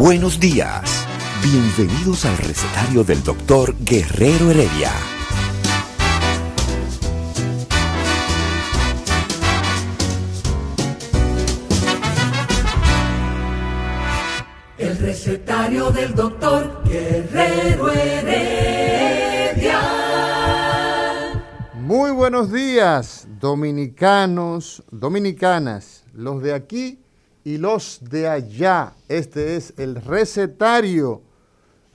Buenos días. Bienvenidos al recetario del doctor Guerrero Heredia. El recetario del doctor Guerrero Heredia. Muy buenos días, dominicanos, dominicanas, los de aquí y los de allá. Este es el recetario,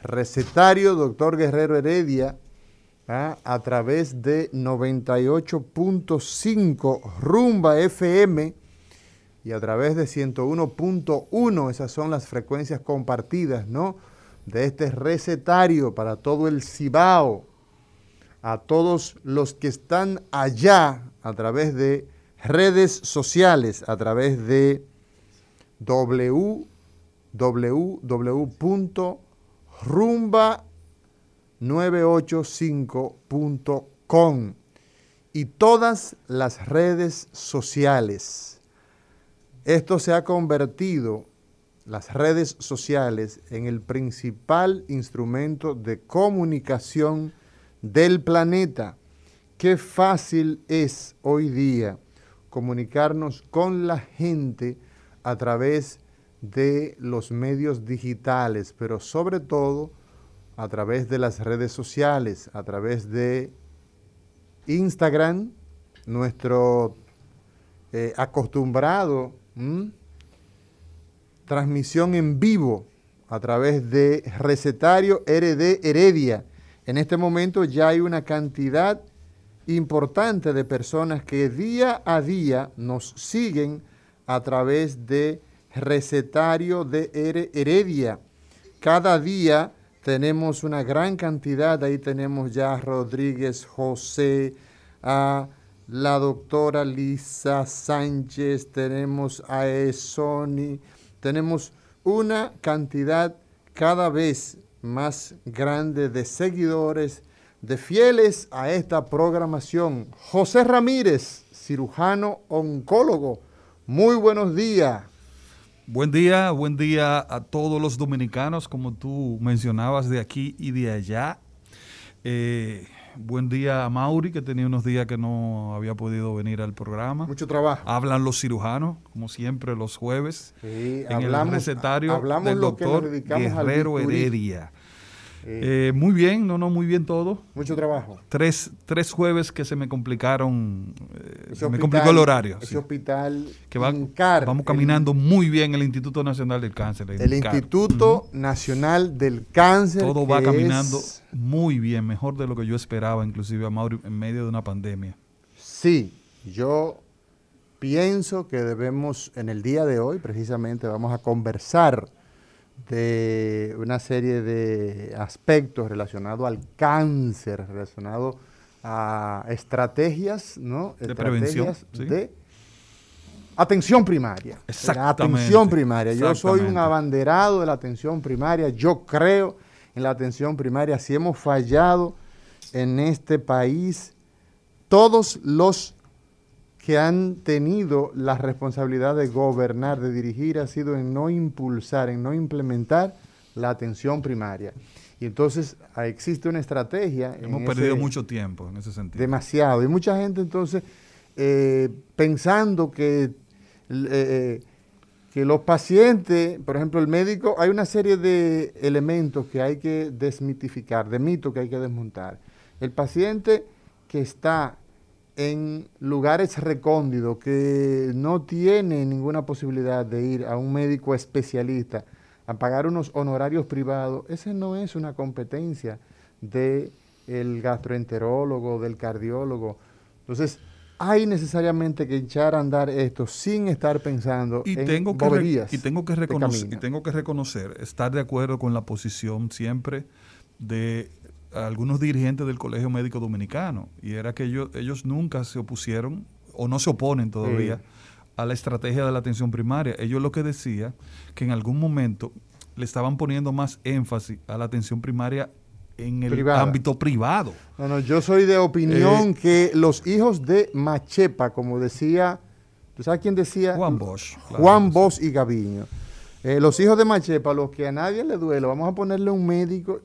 recetario doctor Guerrero Heredia, ¿ah? a través de 98.5 Rumba FM y a través de 101.1, esas son las frecuencias compartidas, ¿no? De este recetario para todo el Cibao, a todos los que están allá a través de redes sociales, a través de www.rumba985.com y todas las redes sociales. Esto se ha convertido, las redes sociales, en el principal instrumento de comunicación del planeta. Qué fácil es hoy día comunicarnos con la gente a través de los medios digitales, pero sobre todo a través de las redes sociales, a través de Instagram, nuestro eh, acostumbrado transmisión en vivo a través de recetario RD Heredia. En este momento ya hay una cantidad importante de personas que día a día nos siguen a través de recetario de Heredia. Cada día tenemos una gran cantidad, ahí tenemos ya a Rodríguez José, a la doctora Lisa Sánchez, tenemos a Esoni, tenemos una cantidad cada vez más grande de seguidores, de fieles a esta programación. José Ramírez, cirujano oncólogo, muy buenos días. Buen día, buen día a todos los dominicanos, como tú mencionabas, de aquí y de allá. Eh, buen día a Mauri, que tenía unos días que no había podido venir al programa. Mucho trabajo. Hablan los cirujanos, como siempre, los jueves, sí, en hablamos, el recetario hablamos del lo doctor que nos Guerrero Heredia. Eh, muy bien, no, no, muy bien todo. mucho trabajo. Tres, tres jueves que se me complicaron, eh, me complicó el horario. Ese sí. hospital Que va- INCAR, vamos el- caminando muy bien el Instituto Nacional del Cáncer. El. Instituto Nacional del Cáncer. Todo va caminando es- muy bien, mejor de lo que yo esperaba, inclusive a Mauri, en medio de una pandemia. Sí, yo pienso que debemos, en el día de hoy, precisamente, vamos a conversar de una serie de aspectos relacionados al cáncer, relacionados a estrategias, ¿no? De prevención, sí. de atención primaria. La Exactamente, atención primaria. Yo soy un abanderado de la atención primaria. Yo creo en la atención primaria. Si hemos fallado en este país, todos los que han tenido la responsabilidad de gobernar, de dirigir, ha sido en no impulsar, en no implementar la atención primaria. Y entonces ah, existe una estrategia. Hemos ese- perdido mucho tiempo en ese sentido. demasiado. Y mucha gente entonces eh, pensando que, eh, eh, que los pacientes, por ejemplo, el médico, hay una serie de elementos que hay que desmitificar, de mitos que hay que desmontar. El paciente que está en lugares recóndidos, que no tiene ninguna posibilidad de ir a un médico especialista a pagar unos honorarios privados, ese no es una competencia de el gastroenterólogo, del cardiólogo. Entonces, hay necesariamente que echar a andar esto sin estar pensando y en tengo que boberías y tengo que de reconocer y tengo que reconocer estar de acuerdo con la posición siempre de algunos dirigentes del Colegio Médico Dominicano y era que ellos ellos nunca se opusieron o no se oponen todavía Sí. a la estrategia de la atención primaria. Ellos lo que decía que en algún momento le estaban poniendo más énfasis a la atención primaria en el Privada. ámbito privado. No, no, yo soy de opinión Eh, que los hijos de Machepa, como decía, ¿tú sabes quién decía? Juan Bosch. claro Juan. Bosch y Gaviño. Eh, los hijos de Machepa, los que a nadie le duele, vamos a ponerle un médico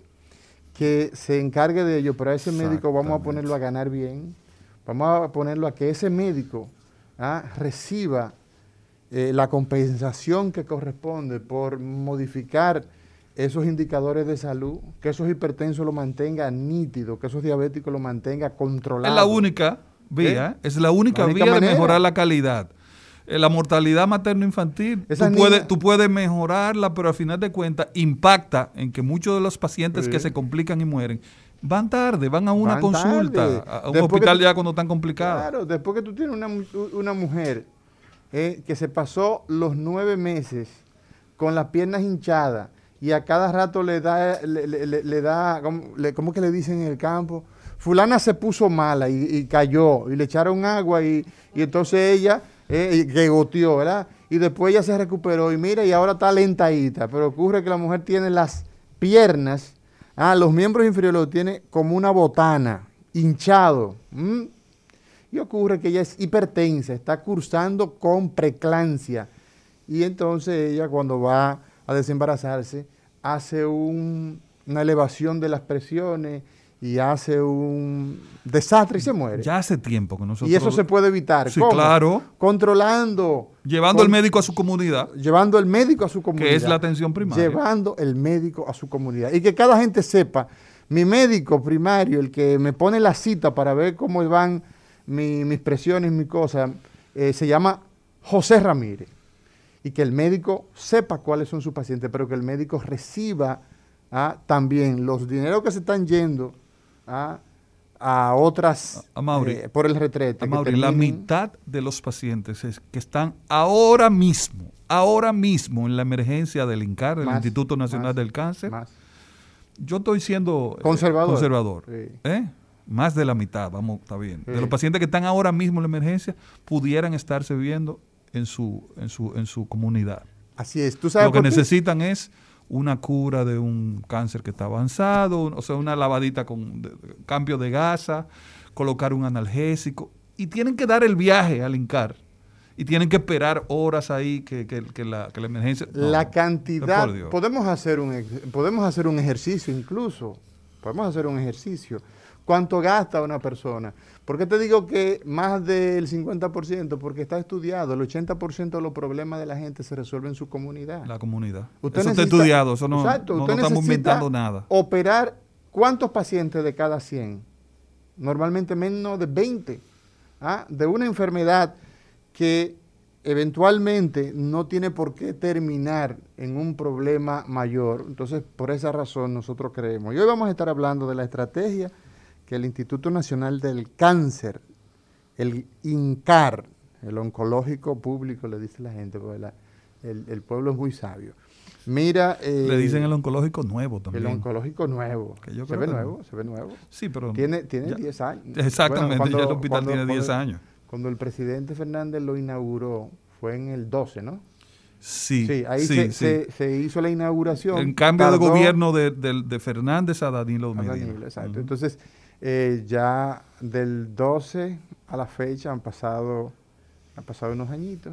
que se encargue de ello, pero a ese médico vamos a ponerlo a ganar bien, vamos a ponerlo a que ese médico ah, reciba eh, la compensación que corresponde por modificar esos indicadores de salud, que esos hipertensos lo mantenga nítido, que esos diabéticos lo mantenga controlado. Es la única vía, es la única, La única vía de manera. mejorar la calidad. Eh, La mortalidad materno-infantil, tú puedes, tú puedes mejorarla, pero al final de cuentas impacta en que muchos de los pacientes Sí. que se complican y mueren van tarde, van a una Van consulta, tarde. a un Después hospital tú- ya cuando están complicados. Claro, después que tú tienes una, una mujer eh, que se pasó los nueve meses con las piernas hinchadas y a cada rato le da, le, le- le- le da, ¿cómo, cómo que le dicen en el campo? Fulana se puso mala y, y cayó y le echaron agua y, y entonces ella, eh, que goteó, ¿verdad? Y después ella se recuperó y mira y ahora está lentadita, pero ocurre que la mujer tiene las piernas, ah, los miembros inferiores los tiene como una botana, hinchado. Y ocurre que ella es hipertensa, está cursando con preclancia. Y entonces ella cuando va a desembarazarse hace un- una elevación de las presiones y hace un desastre y se muere. Ya hace tiempo que nosotros... y eso se puede evitar. Sí, ¿Cómo? claro. Controlando. Llevando con- al médico a su comunidad. Llevando el médico a su comunidad. es la atención primaria. Llevando el médico a su comunidad. Y que cada gente sepa, mi médico primario, el que me pone la cita para ver cómo van mi- mis presiones, mis cosas, eh, se llama José Ramírez. Y que el médico sepa cuáles son sus pacientes, pero que el médico reciba ah, también los dineros que se están yendo a otras A- Mauri. eh, por el retrete. A Mauri, la mitad de los pacientes es- que están ahora mismo, ahora mismo en la emergencia del INCAR, del Más, Instituto Nacional más, del Cáncer, más. yo estoy siendo eh, Conservador. Sí. ¿eh? Más de la mitad, vamos, está bien. Sí. De los pacientes que están ahora mismo en la emergencia, pudieran estarse viendo en su, en su, en su comunidad. Así es. ¿Tú sabes Lo que necesitan es una cura de un cáncer que está avanzado, o sea, una lavadita con de- cambio de gasa, colocar un analgésico, y tienen que dar el viaje al INCAR. Y tienen que esperar horas ahí que, que- que la, que la emergencia... no, la cantidad, podemos hacer, un, podemos hacer un ejercicio incluso, podemos hacer un ejercicio. ¿Cuánto gasta una persona? ¿Por qué te digo que más del 50%? Porque está estudiado, el 80% de los problemas de la gente se resuelven en su comunidad. La comunidad. Usted eso está estudiado, eso no, Exacto, no- usted no estamos necesita inventando nada. Operar, ¿cuántos pacientes de cada 100? Normalmente menos de 20. ¿ah? De una enfermedad que eventualmente no tiene por qué terminar en un problema mayor. Entonces, por esa razón nosotros creemos. Y hoy vamos a estar hablando de la estrategia que el Instituto Nacional del Cáncer, el INCAR, el oncológico público, le dice la gente, porque la- el, el pueblo es muy sabio. Mira... eh, Le dicen el oncológico nuevo también. el oncológico nuevo. Que yo se ve que- nuevo, se ve nuevo. Sí, pero... Tiene, tiene ya- 10 años. Exactamente, Bueno, ya el hospital tiene 10 cuando- años. Cuando el presidente Fernández lo inauguró, fue en el 12, ¿no? Sí, Sí, ahí sí, se, sí. se- se hizo la inauguración. En cambio de Tardó gobierno de, de- de Fernández a Danilo a Medina. Danilo, exacto. Entonces, eh, ya del 12 a la fecha han pasado, han pasado unos añitos.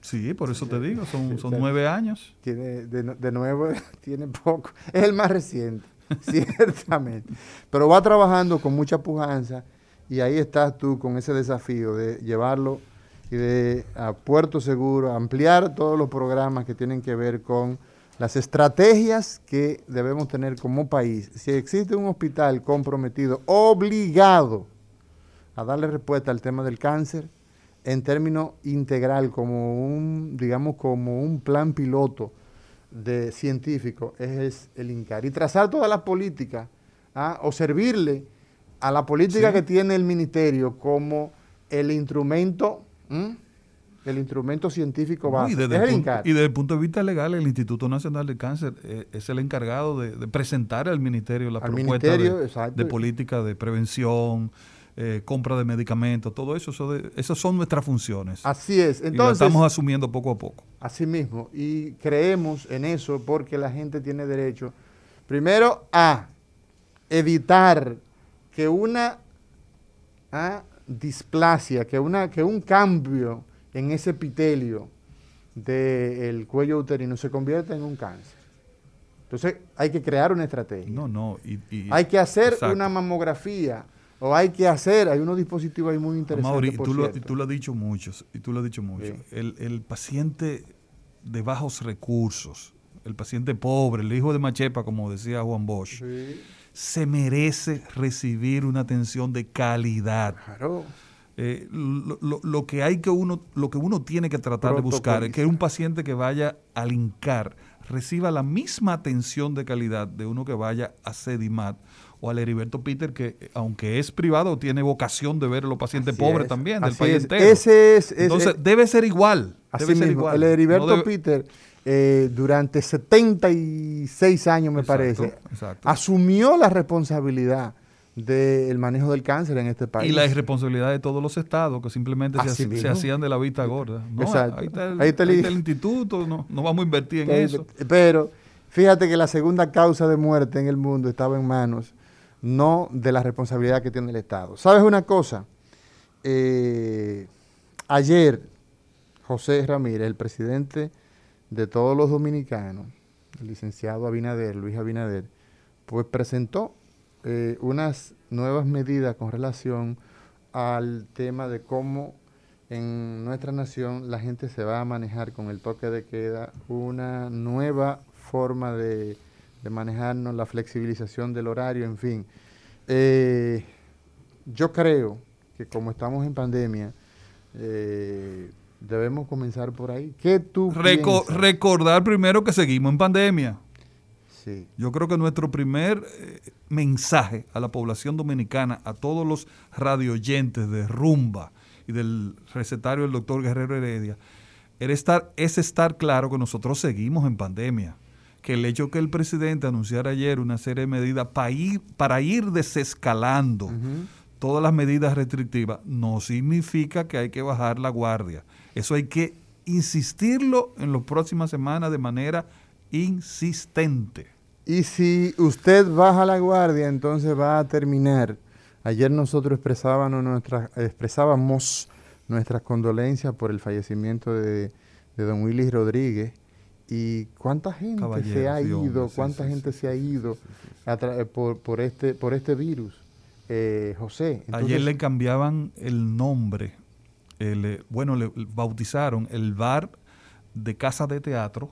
Sí, por eso te digo, son, son nueve años. Tiene, de, de nuevo, tiene poco. Es el más reciente, ciertamente. Pero va trabajando con mucha pujanza y ahí estás tú con ese desafío de llevarlo y de a puerto seguro, ampliar todos los programas que tienen que ver con las estrategias que debemos tener como país. Si existe un hospital comprometido, obligado a darle respuesta al tema del cáncer en términos integral, como un, digamos, como un plan piloto de científico, es el INCAR. Y trazar todas las políticas ¿ah? o servirle a la política que tiene el ministerio como el instrumento, el instrumento científico básico. y, desde el punto, de vista legal, el Instituto Nacional de Cáncer eh, es el encargado de, presentar al ministerio la propuesta de, política de prevención, eh, compra de medicamentos, todo eso, esas son nuestras funciones. Así es. Entonces, y lo estamos asumiendo poco a poco. Así mismo. Y creemos en eso porque la gente tiene derecho, primero, a evitar que una ah, displasia, que, una, que un cambio en ese epitelio del cuello uterino se convierta en un cáncer. Entonces hay que crear una estrategia. No, no. hay que hacer una mamografía o hay que hacer, hay unos dispositivos ahí muy interesantes. y, tú lo, y tú lo has dicho mucho, y tú lo has dicho mucho. El, paciente de bajos recursos, el paciente pobre, el hijo de Machepa, como decía Juan Bosch, se merece recibir una atención de calidad. Claro. Eh, lo, que hay que uno, lo que uno tiene que tratar de buscar es que un paciente que vaya al INCAR reciba la misma atención de calidad de uno que vaya a CEDIMAT o al Heriberto Peter, que aunque es privado, tiene vocación de ver a los pacientes pobres también, del país entero. Ese es, Entonces, debe ser igual. Así mismo, el Heriberto Peter, eh, durante 76 años, me parece, asumió la responsabilidad del manejo del cáncer en este país. Y la irresponsabilidad de todos los estados que simplemente se, hacían de la vista gorda. Ahí está el, instituto, no, no, vamos a invertir en eso. Pero fíjate que la segunda causa de muerte en el mundo estaba en manos no de la responsabilidad que tiene el Estado. ¿Sabes una cosa? Eh, ayer José Ramírez, el presidente de todos los dominicanos, el licenciado Abinader, Luis Abinader, pues presentó eh, unas nuevas medidas con relación al tema de cómo en nuestra nación la gente se va a manejar con el toque de queda, una nueva forma de de manejarnos, la flexibilización del horario, en fin. Eh, yo creo que como estamos en pandemia, eh, debemos comenzar por ahí. ¿Qué tú Recordar primero que seguimos en pandemia. Sí. Yo creo que nuestro primer eh, mensaje a la población dominicana, a todos los radioyentes de Rumba y del recetario del doctor Guerrero Heredia, era estar, es estar claro que nosotros seguimos en pandemia que el hecho que el presidente anunciara ayer una serie de medidas para ir, para ir desescalando todas las medidas restrictivas no significa que hay que bajar la guardia. Eso hay que insistirlo en las próximas semanas de manera insistente. Y si usted baja la guardia, entonces va a terminar. Ayer nosotros expresábamos, nuestras, expresábamos nuestras condolencias por el fallecimiento de, de don Willy Rodríguez y cuánta gente se ha ido, cuánta gente se ha ido por, este, por este virus. Eh, José. Ayer le cambiaban el nombre, eh, bueno, le bautizaron el bar de casa de teatro,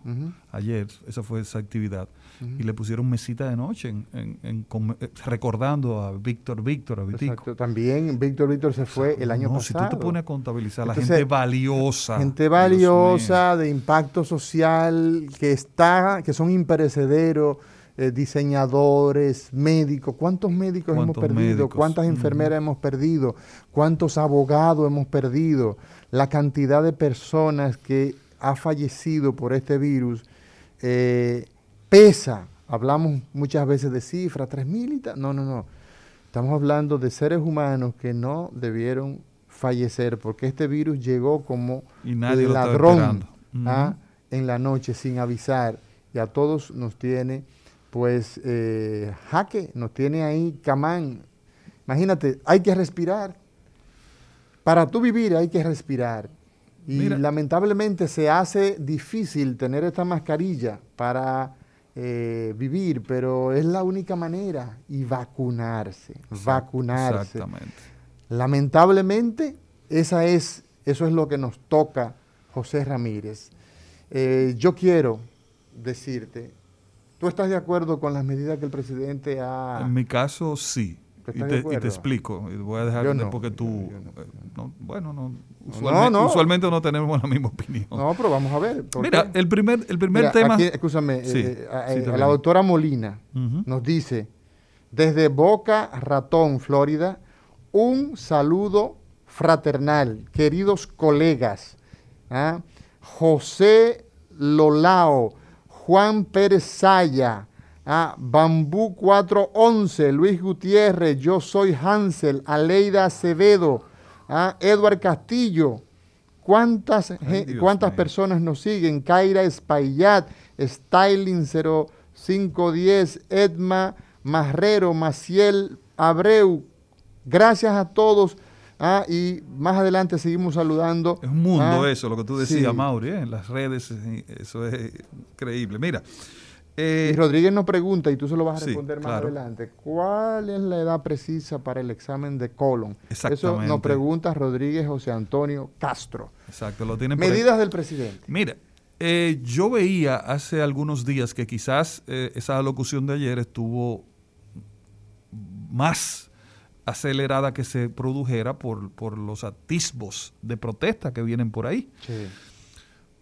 ayer, esa fue esa actividad, y le pusieron mesita de noche en, en, eh, recordando a Víctor Víctor, a Exacto, también Víctor Víctor se fue el año pasado. Si tú te pones a contabilizar, la gente valiosa. Gente valiosa, de impacto social, que está, que son imperecederos, eh, diseñadores, médicos, ¿cuántos médicos hemos perdido? ¿Cuántas enfermeras hemos perdido? ¿Cuántos abogados hemos perdido? La cantidad de personas que ha fallecido por este virus eh, pesa. Hablamos muchas veces de cifras, 3.000 y tal. No, no, no. Estamos hablando de seres humanos que no debieron fallecer porque este virus llegó como ladrón ¿ah? en la noche sin avisar y a todos nos tiene pues eh, jaque, nos tiene ahí camán. Imagínate, hay que respirar. Para tú vivir hay que respirar. Y lamentablemente se hace difícil tener esta mascarilla para eh, vivir, pero es la única manera. Y vacunarse, vacunarse. Exactamente. Lamentablemente, esa es, eso es lo que nos toca, José Ramírez. Eh, yo quiero decirte, ¿tú estás de acuerdo con las medidas que el presidente ha... En mi caso, sí. Y te, y te, explico. Y voy a dejar no, porque tú. Eh, bueno, no usualmente, no, tenemos la misma opinión. No, pero vamos a ver. Mira, el primer, el primer tema. escúchame, eh, eh, la doctora Molina nos dice: desde Boca Ratón, Florida, un saludo fraternal, queridos colegas. ¿ah? José Lolao, Juan Pérez Saya, ¿ah? Bambú 411, Luis Gutiérrez, yo soy Hansel, Aleida Acevedo, ¿ah? Edward Castillo. ¿Cuántas, Ay, Dios cuántas personas nos siguen? Kaira Espaillat, Styling 0510, Edma Marrero, Maciel Abreu. Gracias a todos. Ah, y más adelante seguimos saludando. Es un mundo Ah, eso, lo que tú decías, sí. Mauri, ¿eh? en las redes, eh, eso es increíble. Mira, Y eh, Rodríguez nos pregunta, y tú se lo vas a Sí, responder más claro. adelante, ¿cuál es la edad precisa para el examen de colon? Eso nos pregunta Rodríguez José Antonio Castro. exacto, lo tienen. Medidas del presidente. Mira, eh, yo veía hace algunos días que quizás eh, esa alocución de ayer estuvo más acelerada que se produjera por, por los atisbos de protesta que vienen por ahí.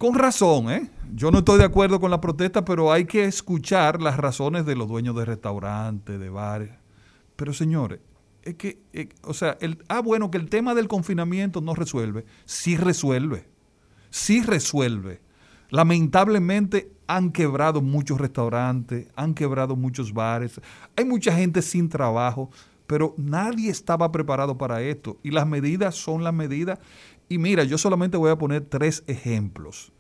Con razón, ¿eh? Yo no estoy de acuerdo con la protesta, pero hay que escuchar las razones de los dueños de restaurantes, de bares. Pero señores, es que, eh, o sea, el, ah, bueno, que el tema del confinamiento no resuelve. Sí resuelve. Sí resuelve. Lamentablemente han quebrado muchos restaurantes, han quebrado muchos bares, hay mucha gente sin trabajo, pero nadie estaba preparado para esto. Y las medidas son las medidas. Y mira, yo solamente voy a poner tres ejemplos.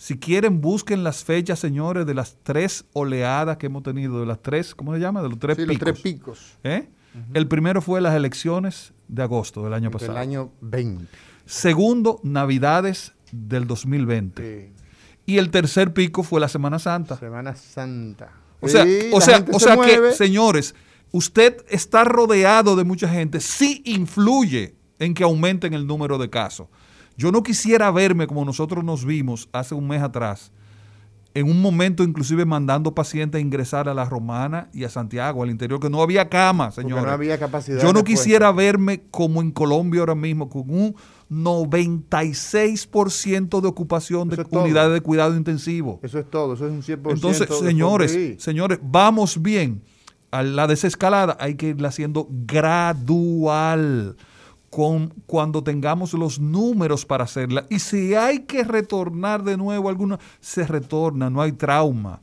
Si quieren, busquen las fechas, señores, de las tres oleadas que hemos tenido, de las tres, ¿cómo se llama? De los tres Sí, picos. los tres picos ¿Eh? El primero fue las elecciones de agosto del año del pasado. año 20. Segundo, Navidades del 2020. Sí. Y el tercer pico fue la Semana Santa. Semana Santa. O sea, Sí, o sea, o se sea que, mueve. señores, usted está rodeado de mucha gente, sí influye en que aumenten el número de casos. Yo no quisiera verme como nosotros nos vimos hace un mes atrás, en un momento inclusive mandando pacientes a ingresar a la Romana y a Santiago, al interior, que no había cama, señores. no había capacidad. Yo no quisiera verme como en Colombia ahora mismo, con un 96% de ocupación de todo. unidades de cuidado intensivo. Eso es todo, eso es un 100%. Entonces, señores, señores, vamos bien. A la desescalada hay que irla haciendo gradual con, cuando tengamos los números para hacerla. Y si hay que retornar de nuevo alguna, se retorna, no hay trauma.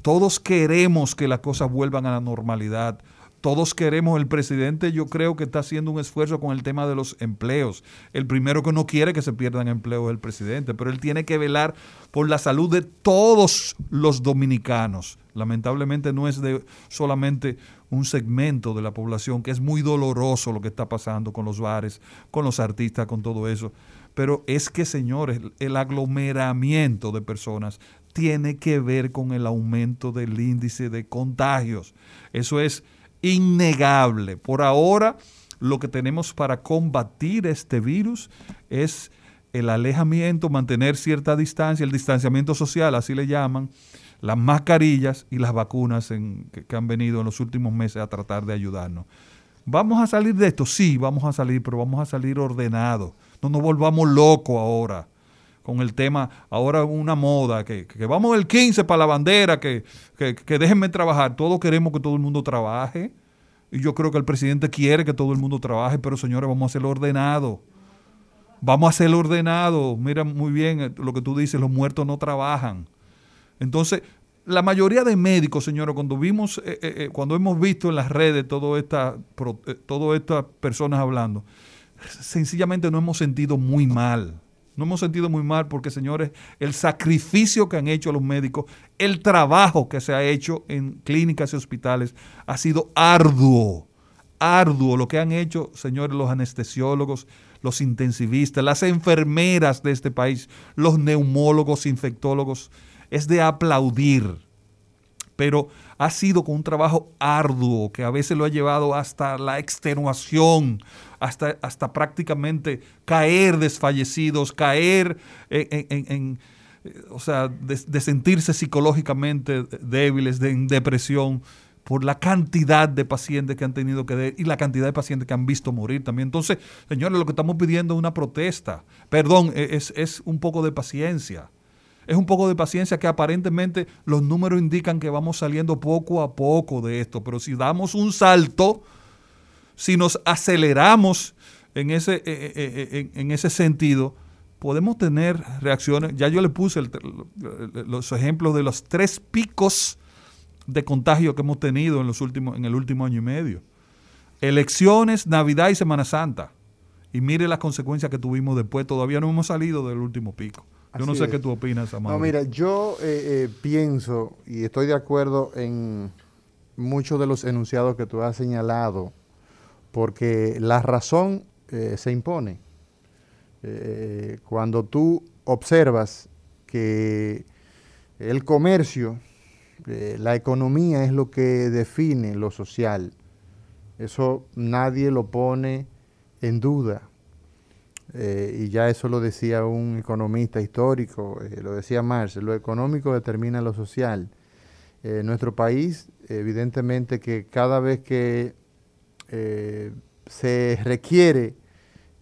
Todos queremos que las cosas vuelvan a la normalidad. Todos queremos, el presidente yo creo que está haciendo un esfuerzo con el tema de los empleos. El primero que no quiere que se pierdan empleos es el presidente, pero él tiene que velar por la salud de todos los dominicanos. Lamentablemente no es de solamente un segmento de la población, que es muy doloroso lo que está pasando con los bares, con los artistas, con todo eso. Pero es que, señores, el aglomeramiento de personas tiene que ver con el aumento del índice de contagios. Eso es innegable. Por ahora, lo que tenemos para combatir este virus es el alejamiento, mantener cierta distancia, el distanciamiento social, así le llaman, las mascarillas y las vacunas que, que han venido en los últimos meses a tratar de ayudarnos. ¿Vamos a salir de esto? Sí, vamos a salir, pero vamos a salir ordenados. No nos volvamos locos ahora con el tema, ahora una moda, que, vamos el 15 para la bandera, que, que, déjenme trabajar. Todos queremos que todo el mundo trabaje. Y yo creo que el presidente quiere que todo el mundo trabaje, pero señores, vamos a hacerlo ordenado. Vamos a hacerlo ordenado. Mira muy bien eh, lo que tú dices, los muertos no trabajan. Entonces, la mayoría de médicos, señores, cuando vimos, eh, eh, eh, cuando hemos visto en las redes esta, todas estas personas hablando, sencillamente no hemos sentido muy mal. No hemos sentido muy mal porque, señores, el sacrificio que han hecho los médicos, el trabajo que se ha hecho en clínicas y hospitales ha sido arduo, arduo. Lo que han hecho, señores, los anestesiólogos, los intensivistas, las enfermeras de este país, los neumólogos, infectólogos, es de aplaudir. Pero ha sido con un trabajo arduo que a veces lo ha llevado hasta la extenuación, hasta, hasta prácticamente caer desfallecidos, caer en, eh, o sea, de, de sentirse psicológicamente débiles, de, en depresión, por la cantidad de pacientes que han tenido que ver y la cantidad de pacientes que han visto morir también. Entonces, señores, lo que estamos pidiendo es una protesta. Perdón, e, es, es un poco de paciencia. Es un poco de paciencia que aparentemente los números indican que vamos saliendo poco a poco de esto, pero si damos un salto, si nos aceleramos en ese, eh, eh, eh, en, ese sentido, podemos tener reacciones. Ya yo le puse los ejemplos de los tres picos de contagio que hemos tenido en, los últimos, en el último año y medio. Elecciones, Navidad y Semana Santa. Y mire las consecuencias que tuvimos después. Todavía no hemos salido del último pico. Yo no sé qué tú opinas, Amado. No, mira, yo pienso y estoy de acuerdo en muchos de los enunciados que tú has señalado, porque la razón eh, se impone. Eh, cuando tú observas que el comercio, eh, la economía es lo que define lo social, eso nadie lo pone en duda. y ya eso lo decía un economista histórico, lo decía Marx, lo económico determina lo social. nuestro país, evidentemente que cada vez que se requiere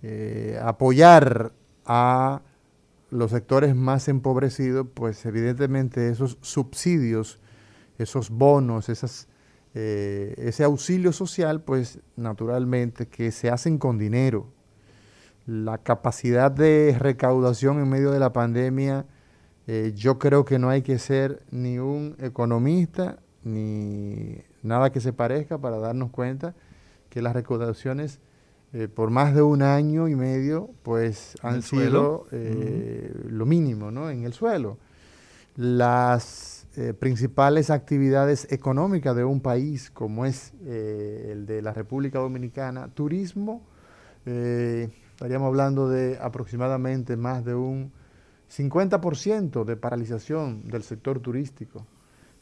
eh, apoyar a los sectores más empobrecidos, pues evidentemente esos subsidios, esos bonos, eh, ese auxilio social, pues naturalmente que se hacen con dinero. La capacidad de recaudación en medio de la pandemia, eh, yo creo que no hay que ser ni un economista ni nada que se parezca para darnos cuenta que las recaudaciones eh, por más de un año y medio, pues han sido eh, lo mínimo ¿no? en el suelo. Las eh, principales actividades económicas de un país como es el de la República Dominicana, turismo, estaríamos hablando de aproximadamente más de un 50% de paralización del sector turístico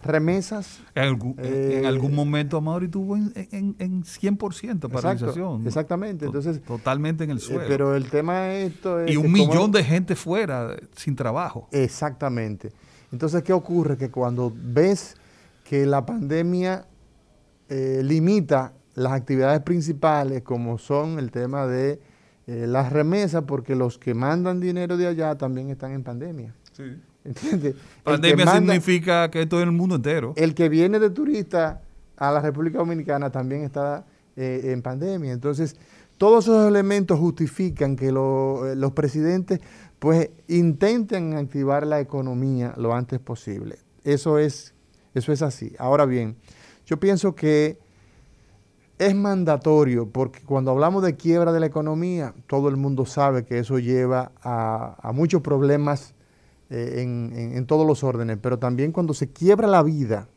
remesas. En, algún, en algún eh, momento tuvo en, en, 100% paralización. exactamente. Entonces, Totalmente en el eh, suelo. pero el tema esto es... Y un millón de gente fuera sin trabajo. Exactamente. Entonces, ¿qué ocurre? Que cuando ves que la pandemia eh, limita las actividades principales, como son el tema de las remesas, porque los que mandan dinero de allá también están en pandemia. Sí. ¿Entiendes? Pandemia significa que todo el mundo entero. El que viene de turista a la República Dominicana también está eh, en pandemia. Entonces, todos esos elementos justifican que eh, los presidentes pues intenten activar la economía lo antes posible. Eso es, eso es así. Ahora bien, yo pienso que es mandatorio porque cuando hablamos de quiebra de la economía, todo el mundo sabe que eso lleva a, a muchos problemas eh, en, todos los órdenes, pero también cuando se quiebra la vida,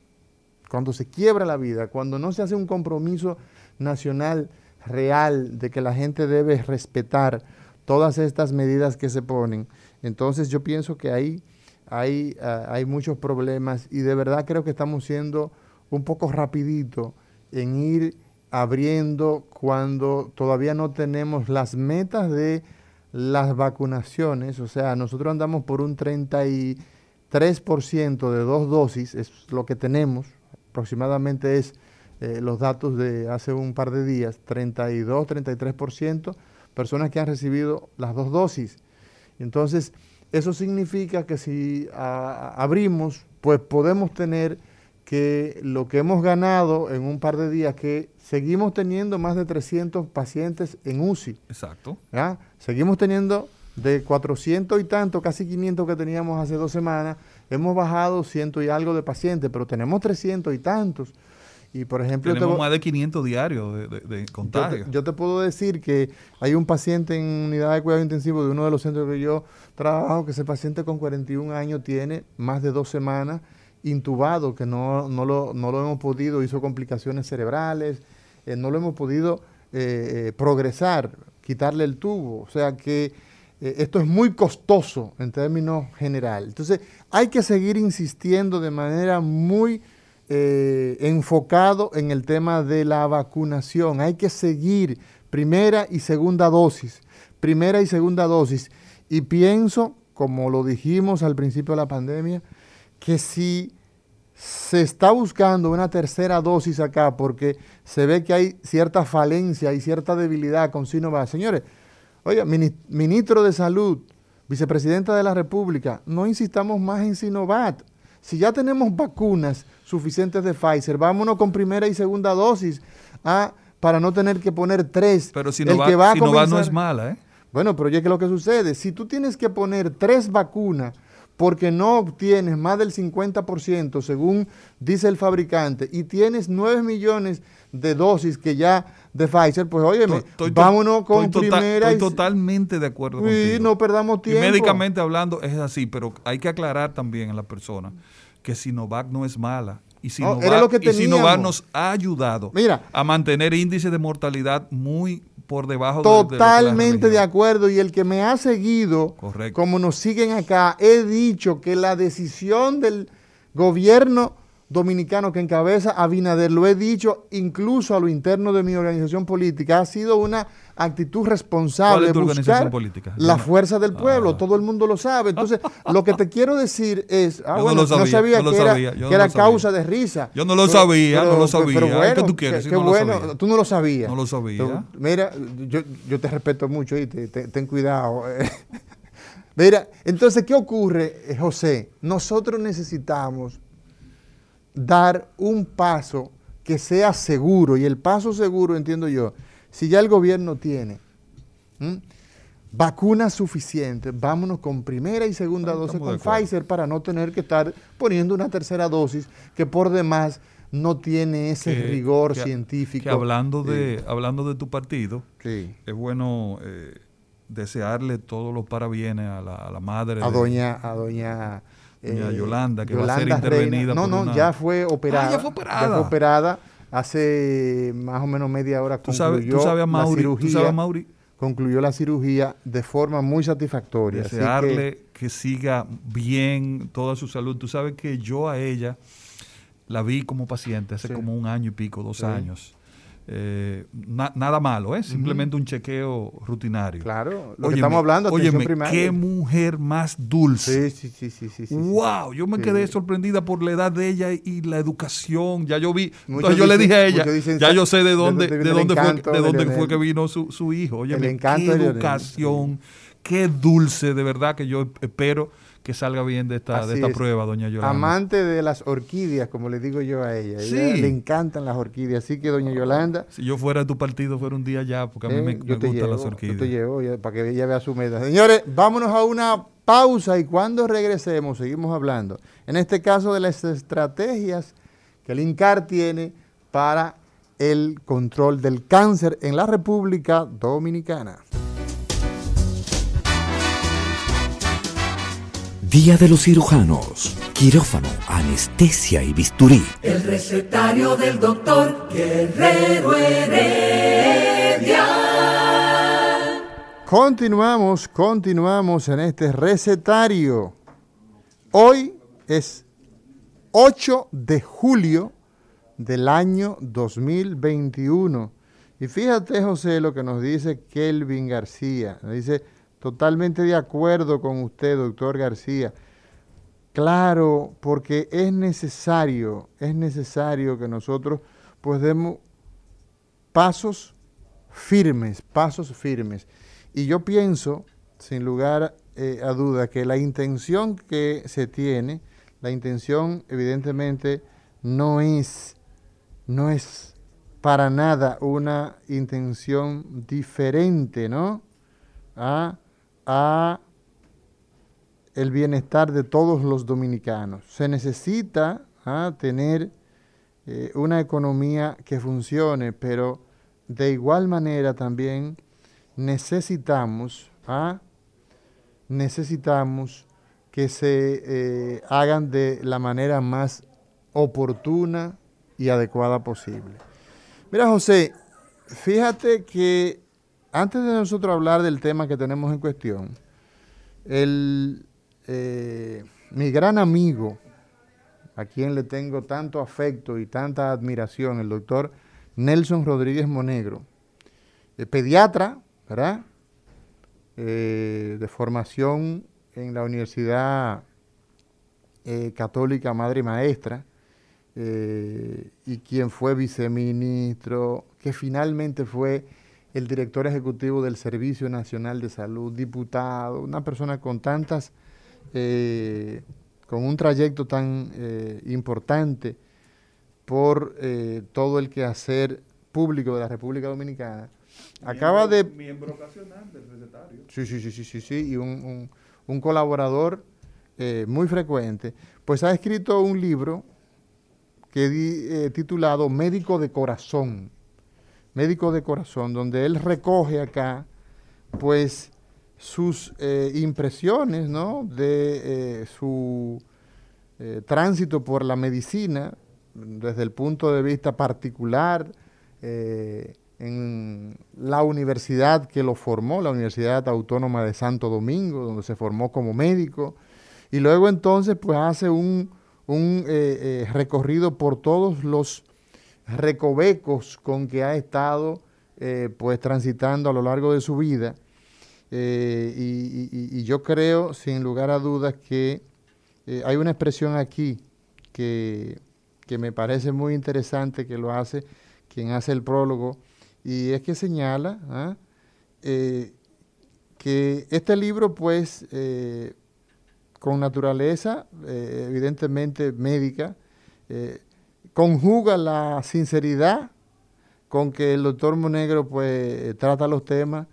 cuando se quiebra la vida, cuando no se hace un compromiso nacional real de que la gente debe respetar todas estas medidas que se ponen, entonces yo pienso que ahí hay, ah, hay muchos problemas y de verdad creo que estamos siendo un poco rapidito en ir abriendo cuando todavía no tenemos las metas de las vacunaciones, o sea, nosotros andamos por un 33% de dos dosis, es lo que tenemos, aproximadamente es eh, los datos de hace un par de días, 32, 33% personas que han recibido las dos dosis. Entonces, eso significa que si abrimos, pues podemos tener que lo que hemos ganado en un par de días, que seguimos teniendo más de 300 pacientes en UCI. Exacto. Seguimos teniendo de 400 y tanto, casi 500 que teníamos hace dos semanas, hemos bajado ciento y algo de pacientes, pero tenemos 300 y tantos. Y por ejemplo, tenemos más de 500 diarios de, de, contagio. Yo te, puedo decir que hay un paciente en unidad de cuidado intensivo de uno de los centros que yo trabajo, que ese paciente con 41 años tiene más de dos semanas intubado, que no, no, lo, no lo hemos podido, hizo complicaciones cerebrales, eh, no lo hemos podido eh, eh, progresar, quitarle el tubo. O sea que esto es muy costoso en términos general. Entonces hay que seguir insistiendo de manera muy enfocado en el tema de la vacunación. Hay que seguir primera y segunda dosis, primera y segunda dosis. Y pienso, como lo dijimos al principio de la pandemia, que si se está buscando una tercera dosis acá porque se ve que hay cierta falencia y cierta debilidad con Sinovac. Señores, oiga, ministro de Salud, vicepresidenta de la República, no insistamos más en Sinovac. Si ya tenemos vacunas suficientes de Pfizer, vámonos con primera y segunda dosis ah, para no tener que poner tres. Pero Sinovac, El que va Sinovac no es mala, ¿eh? Bueno, pero ya que lo que sucede, si tú tienes que poner tres vacunas porque no obtienes más del 50% según dice el fabricante y tienes 9 millones de dosis que ya de Pfizer, pues óyeme, vámonos con primera. Estoy totalmente de acuerdo contigo. no perdamos tiempo. médicamente hablando es así, pero hay que aclarar también a la persona que Sinovac no es mala. Y Sinovac, nos ha ayudado a mantener índices de mortalidad muy por debajo Totalmente de, de, acuerdo. Y el que me ha seguido, como nos siguen acá, he dicho que la decisión del gobierno dominicano que encabeza Abinader, lo he dicho incluso a lo interno de mi organización política, ha sido una actitud responsable de buscar política? la fuerza del pueblo, ah. todo el mundo lo sabe. Entonces, lo que te quiero decir es, ah, bueno, no, sabía, que era, causa de risa. Yo no lo sabía, no lo sabía. Pero bueno, ¿Qué tú quieres? Qué, bueno, tú no lo sabías. No lo sabía. mira, yo, yo, te respeto mucho y te, ten cuidado. mira, entonces, ¿qué ocurre, eh, José? Nosotros necesitamos dar un paso que sea seguro, y el paso seguro, entiendo yo, si ya el gobierno tiene vacunas suficientes, vámonos con primera y segunda dosis con Pfizer para no tener que estar poniendo una tercera dosis que por demás no tiene ese rigor científico. hablando, de, hablando de tu partido, es bueno eh, desearle todos los parabienes a la, a la madre. A doña, a doña eh, Yolanda, que va a ser intervenida. No, no, ya fue operada. Ah, ya fue operada. Ya fue operada. Hace más o menos media hora concluyó ¿Tú sabes, la cirugía. Mauri? Concluyó la cirugía de forma muy satisfactoria. Desearle que, siga bien toda su salud. Tú sabes que yo a ella la vi como paciente hace como un año y pico, dos años. Eh, nada malo, ¿eh? simplemente un chequeo rutinario. Claro, lo que estamos hablando, oye, qué mujer más dulce. Sí, sí, sí, sí, sí, Wow, yo me quedé sorprendida por la edad de ella y la educación. Ya yo vi, entonces yo le dije a ella, ya yo sé de dónde, de dónde, fue, de dónde fue que vino su, su hijo. Oye, qué educación, qué dulce, de verdad que yo espero que salga bien de esta, de esta prueba, doña Yolanda. Amante de las orquídeas, como le digo yo a ella. Sí. le encantan las orquídeas. Así que, doña Yolanda. Si yo fuera de tu partido, fuera un día ya, porque a mí eh, me, gustan las orquídeas. Yo te llevo para que ella vea su meta. Señores, vámonos a una pausa y cuando regresemos, seguimos hablando. En este caso de las estrategias que el INCAR tiene para el control del cáncer en la República Dominicana. Día de los cirujanos, quirófano, anestesia y bisturí. El recetario del doctor Guerrero Heredia. Continuamos, continuamos en este recetario. Hoy es 8 de julio del año 2021. Y fíjate, José, lo que nos dice Kelvin García. Nos dice, Totalmente de acuerdo con usted, doctor García. Claro, porque es necesario, es necesario que nosotros pues demos pasos firmes, pasos firmes. Y yo pienso, sin lugar eh, a duda, que la intención que se tiene, la intención evidentemente no es, no es para nada una intención diferente, ¿no? A a el bienestar de todos los dominicanos. Se necesita ¿ah? tener eh, una economía que funcione, pero de igual manera también necesitamos, ¿ah? necesitamos que se eh, hagan de la manera más oportuna y adecuada posible. Mira, José, fíjate que antes de nosotros hablar del tema que tenemos en cuestión, el, eh, mi gran amigo, a quien le tengo tanto afecto y tanta admiración, el doctor Nelson Rodríguez Monegro, eh, pediatra, ¿verdad? Eh, de formación en la Universidad Católica Madre y Maestra, y quien fue viceministro, que finalmente fue el director ejecutivo del Servicio Nacional de Salud, diputado, una persona con tantas, eh, con un trayecto tan eh, importante por eh, todo el quehacer público de la República Dominicana. Acaba de... Miembro ocasional del recetario. Sí, sí, sí, sí, sí, sí, y un, un colaborador muy frecuente, pues ha escrito un libro que di, titulado Médico de Corazón médico de corazón, donde él recoge acá, pues, sus eh, impresiones, ¿no? De eh, su eh, tránsito por la medicina, desde el punto de vista particular, en la universidad que lo formó, la Universidad Autónoma de Santo Domingo, donde se formó como médico, y luego entonces, pues, hace un, un recorrido por todos los recovecos con que ha estado eh, pues transitando a lo largo de su vida. Eh, y, yo creo, sin lugar a dudas, que eh, hay una expresión aquí que, me parece muy interesante que lo hace quien hace el prólogo, y es que señala ¿ah? que este libro, pues, con naturaleza, evidentemente médica, conjuga la sinceridad con que el doctor Monegro pues trata los temas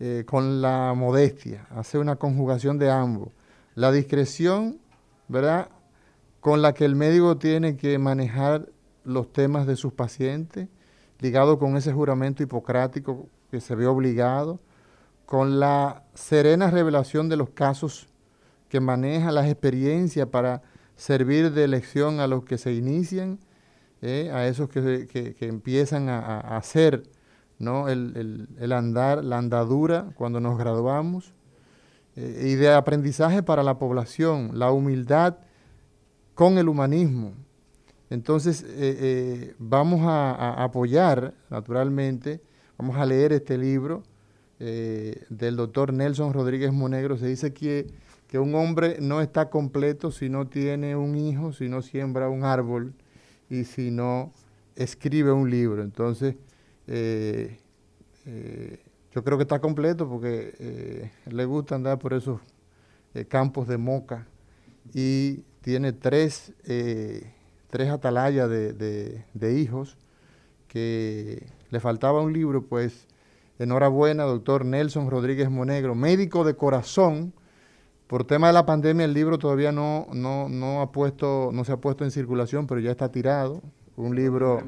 eh, con la modestia, hace una conjugación de ambos. La discreción, ¿verdad? Con la que el médico tiene que manejar los temas de sus pacientes, ligado con ese juramento hipocrático que se ve obligado, con la serena revelación de los casos que maneja, las experiencias para servir de lección a los que se inician, ¿eh? a esos que, empiezan a, hacer ¿no? el, andar, la andadura cuando nos graduamos, eh, y de aprendizaje para la población, la humildad con el humanismo. Entonces, eh, vamos a, apoyar, naturalmente, vamos a leer este libro del doctor Nelson Rodríguez Monegro. Se dice que, que un hombre no está completo si no tiene un hijo, si no siembra un árbol y si no, escribe un libro. Entonces, eh, eh, yo creo que está completo porque eh, le gusta andar por esos campos de moca y tiene tres, tres atalayas de, de, hijos que le faltaba un libro, pues enhorabuena, doctor Nelson Rodríguez Monegro, médico de corazón, por tema de la pandemia, el libro todavía no, no, ha puesto, no se ha puesto en circulación, pero ya está tirado. Un libro,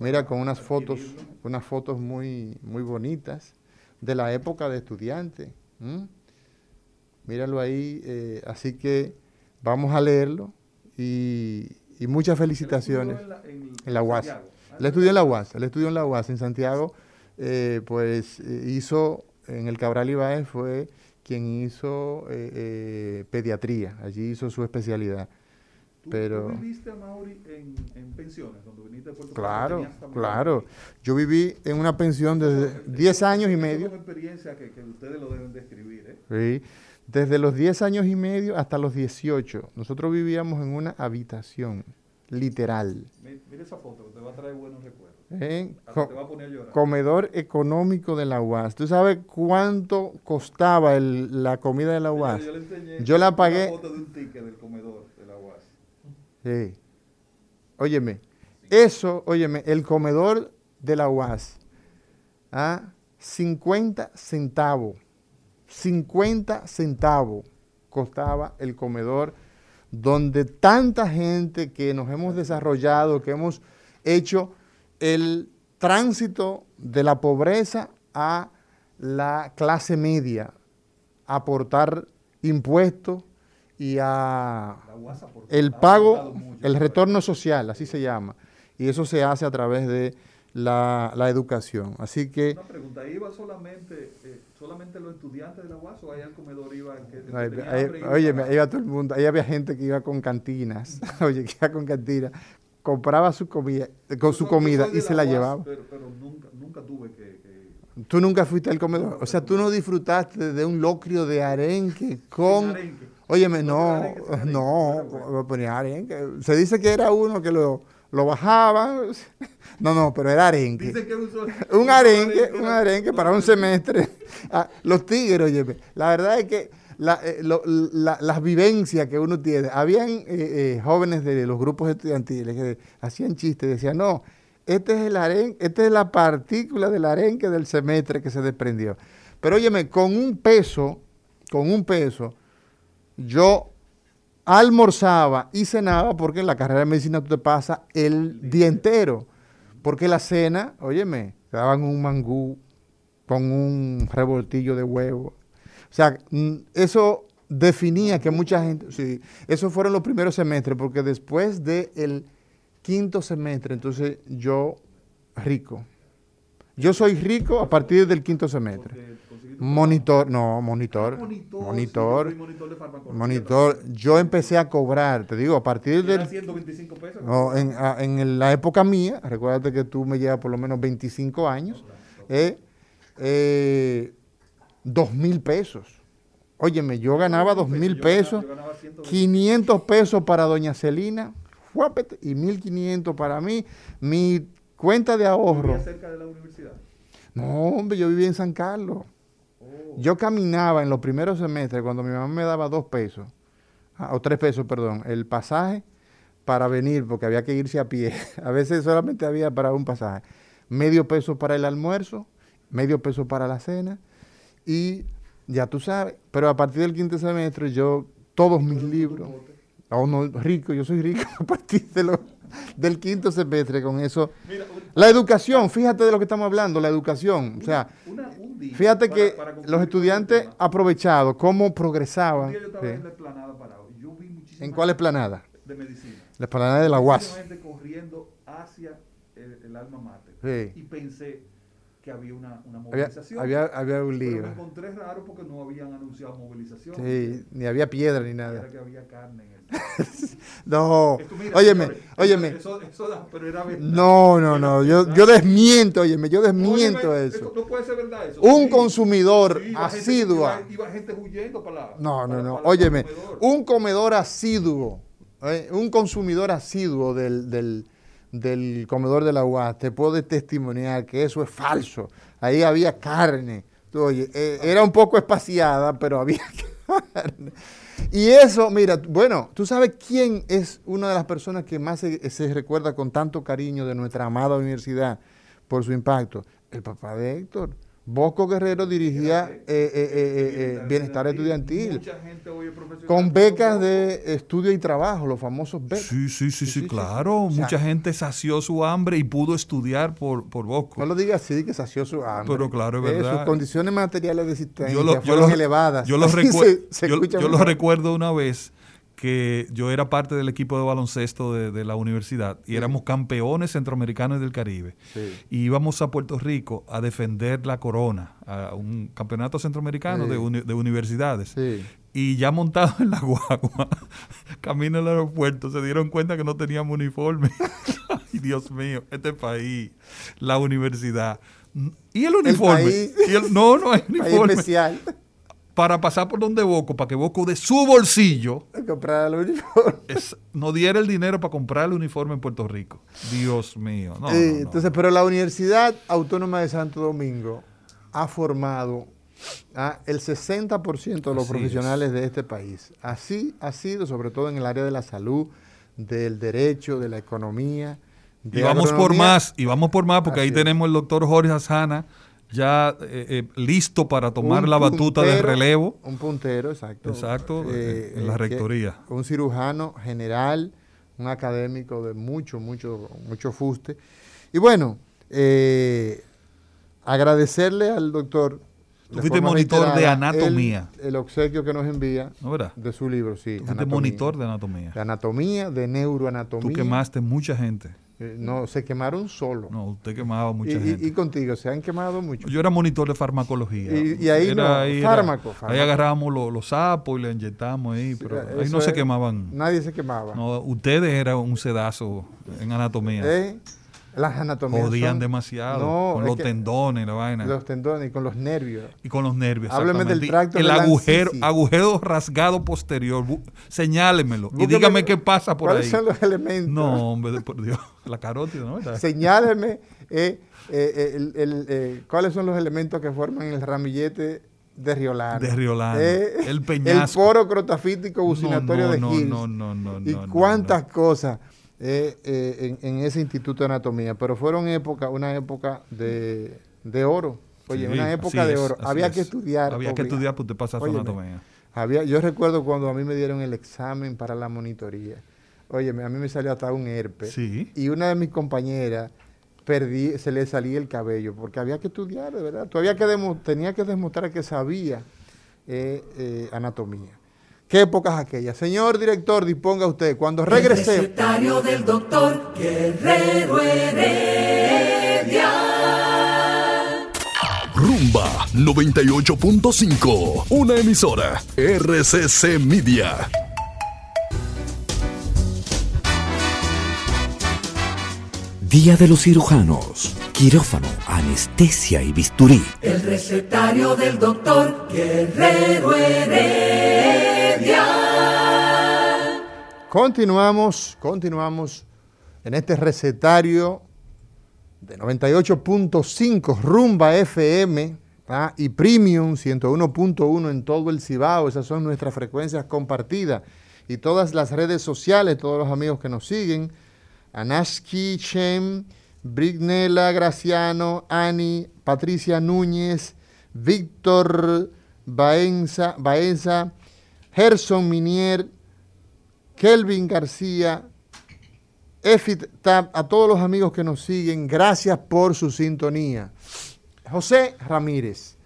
mira, con unas fotos, unas fotos muy, muy bonitas de la época de estudiante. Míralo ahí. Eh, así que vamos a leerlo y, muchas felicitaciones. En la, UAS. El estudió en la UAS, el estudió en la UAS en Santiago, eh, pues eh, hizo en el Cabral Ibáez fue quien hizo eh, eh, pediatría, allí hizo su especialidad. ¿Tú, Pero, viviste a Mauri en, pensiones, donde viniste de Puerto Claro, claro. Yo viví en una pensión desde 10 años y medio. Es una experiencia que, ustedes lo deben describir. ¿eh? Sí, desde los 10 años y medio hasta los 18. Nosotros vivíamos en una habitación, literal. Mira esa foto, te va a traer buenos recuerdos. ¿Eh? comedor económico de la UAS. ¿Tú sabes cuánto costaba la comida de la UAS? yo, la pagué. foto de un ticket del comedor de la UAS. Sí. Óyeme, eso, óyeme, el comedor de la UAS, ¿ah? 50 centavos, 50 centavos costaba el comedor donde tanta gente que nos hemos desarrollado, que hemos hecho el tránsito de la pobreza a la clase media, aportar impuestos y a el pago, el retorno social, así se llama. Y eso se hace a través de la, educación. Así que... Una pregunta, ¿iba solamente, eh, solamente los estudiantes de la UAS o ahí al comedor iba que... oye, iba todo el mundo, ahí había gente que iba con cantinas, oye, que iba con cantinas, compraba su comida, con su comida y se la, llevaba. Pero, nunca, nunca, tuve que, Tú nunca fuiste al comedor. O sea, tú no disfrutaste de un locrio de arenque con. Arenque. Óyeme, no, no, ponía arenque. Se dice que era uno que lo, lo bajaban. No, no, pero era arenque. Dicen que usó- un arenque, arenque, un arenque para un semestre. Ah, los tigres, oye, la verdad es que la- eh, lo- la- las vivencias que uno tiene, habían eh, eh, jóvenes de los grupos estudiantiles que hacían chistes, decían, no, este es el arenque, esta es la partícula del arenque del semestre que se desprendió. Pero óyeme, con un peso, con un peso, yo almorzaba y cenaba porque en la carrera de medicina tú te pasas el día entero. Porque la cena, óyeme, te daban un mangú con un revoltillo de huevo. O sea, mm, eso definía que mucha gente, sí, esos fueron los primeros semestres, porque después del quinto semestre, entonces yo rico. Yo soy rico a partir del quinto semestre. Monitor, no, monitor. Ah, monitor. Monitor. sí, monitor de. Monitor. Yo empecé a cobrar, te digo, a partir del... 125 pesos. No, en, a- en la época mía, recuérdate que tú me llevas por lo menos 25 años, eh, eh, dos mil pesos. Óyeme, yo ganaba dos mil pesos, yo ganaba 120. 500 pesos para doña Celina, y 1500 para mí. Mi cuenta de ahorro. ¿Vivía cerca de la universidad? No, hombre, yo vivía en San Carlos. Oh. Yo caminaba en los primeros semestres cuando mi mamá me daba dos pesos, ah, o tres pesos, perdón, el pasaje para venir, porque había que irse a pie. A veces solamente había para un pasaje. Medio peso para el almuerzo, medio peso para la cena, y ya tú sabes. Pero a partir del quinto semestre, yo, todos mis libros, oh, no, rico, yo soy rico a partir de del quinto semestre con eso. Mira, un- La educación, fíjate de lo que estamos hablando, la educación. O sea, una- un día, Fíjate para- que para los estudiantes aprovechados, cómo Un progresaban. día yo estaba Sí. en la parado y yo vi muchísima ¿En cuál esplanada? de medicina. La esplanada de la UAS. gente corriendo hacia el, el alma mater. Sí. Y pensé que había una, una Había, movilización. había, había un pero me lío. encontré raro porque no habían anunciado movilización. Sí, ni había piedra ni Era nada. que había carne en el. No, Esto, mira, óyeme, señores, óyeme. Eso, eso da- pero era verdad. No, no, no, yo, yo desmiento, óyeme, yo desmiento Óyeme, eso. no puede ser verdad eso. Un Sí. consumidor Sí, iba gente- asiduo. Iba, iba gente huyendo para la. No, no, para- no. para Óyeme, comedor. un comedor asiduo, eh, un consumidor asiduo del, del, del comedor de la UAS, te puede testimoniar que eso es falso. Ahí había carne. Oye, eh, era un poco espaciada, pero había carne. Y eso, mira, bueno, tú sabes quién es una de las personas que más se, se recuerda con tanto cariño de nuestra amada universidad por su impacto. El papá de Héctor. Bosco Guerrero dirigía eh, eh, eh, eh, eh, bienestar estudiantil Mucha gente hoy es profesional. con becas de estudio y trabajo, los famosos becas. Sí, sí, sí, sí, sí, sí, claro. sí. O sea- Mucha gente sació su hambre y pudo estudiar por, por Bosco. No lo digas así, que sació su hambre. Pero claro, es Eh, verdad. sus condiciones materiales de existencia yo lo, yo fueron lo- elevadas. yo lo Así recue- se- se yo- escucha yo lo mejor. recuerdo una vez que yo era parte del equipo de baloncesto de, de la universidad y éramos campeones centroamericanos del Caribe. Sí. Y íbamos a Puerto Rico a defender la corona, a un campeonato centroamericano Sí. de, uni- de universidades. Y ya montados en la guagua, camino al aeropuerto, se dieron cuenta que no teníamos uniforme. Ay, Dios mío, este país, la universidad. ¿Y el uniforme? país. ¿Y el- no, no hay uniforme. especial. Para pasar por donde Boco, para que Boco de su bolsillo Comprar el uniforme. es- no diera el dinero para comprar el uniforme en Puerto Rico. Dios mío. No, Sí, no, no. Entonces, pero la Universidad Autónoma de Santo Domingo ha formado a el 60% de los Así profesionales de este país. Así ha sido, sobre todo en el área de la salud, del derecho, de la economía. de Y vamos por más, y vamos por más, porque ahí es. tenemos el doctor Jorge Asana ya eh, eh, listo para tomar Un la batuta de puntero, relevo. Un puntero, exacto. Exacto, Eh, en la eh, rectoría. Un cirujano general, un académico de mucho, mucho, mucho fuste. Y bueno, eh, agradecerle al doctor. Tú de fuiste monitor de anatomía. El, el obsequio que nos envía de su libro, sí. Tú fuiste monitor de anatomía. De anatomía, de neuroanatomía. Tú quemaste mucha gente. Eh, no, se quemaron solo. No, usted quemaba mucha y- gente. y contigo, se han quemado mucho. Yo era monitor de farmacología. Y- y ahí no, fármaco, Ahí fármaco. agarrábamos los, los sapos y le inyectamos ahí, pero ahí Eso no se quemaban. Nadie se quemaba. No, ustedes eran un sedazo en anatomía. ¿Eh? Las anatomías. Jodían son- demasiado. No, con los tendones, la vaina. Los tendones y con los nervios. y con los nervios. Hábleme del. Y tracto El agujero, agujero rasgado posterior. Señálemelo. Y dígame qué pasa por ¿Cuáles ahí. son los elementos? No, hombre, por Dios. La carótida, ¿no? Señáleme eh, eh, el- el- eh, cuáles son los elementos que forman el ramillete de Riolano. De Riolano. El peñasco. El poro crotafítico bucinatorio no, de no, Hills. no, no, no, y no, no, cuántas cosas eh, eh, en, en ese instituto de anatomía. Pero fueron época, una época de, de oro. Oye, Sí, una época de oro. Había que estudiar. Había que estudiar, pues te pasas Óyeme, anatomía. Había, yo recuerdo cuando a mí me dieron el examen para la monitoría. Oye, a mí me salió hasta un herpes. Sí. Y una de mis compañeras perdí, se le salía el cabello, porque había que estudiar, de verdad. Todavía que demo- tenía que demostrar que sabía eh, eh, anatomía. ¿Qué épocas aquellas? Señor director, disponga usted. Cuando El regrese, recetario del doctor Guerrero Heredia. Rumba 98.5, una emisora RCC Media. Día de los cirujanos, quirófano, anestesia y bisturí. El recetario del doctor Guerrero Heredia. Continuamos, continuamos en este recetario de 98.5 Rumba FM y Premium 101.1 en todo el Cibao. Esas son nuestras frecuencias compartidas. Y todas las redes sociales, todos los amigos que nos siguen, Anashki Shem, Brignela Graciano, Ani, Patricia Núñez, Víctor Baenza, Baeza, Gerson Minier, Kelvin García, Efit Tab, a todos los amigos que nos siguen, gracias por su sintonía. José Ramírez,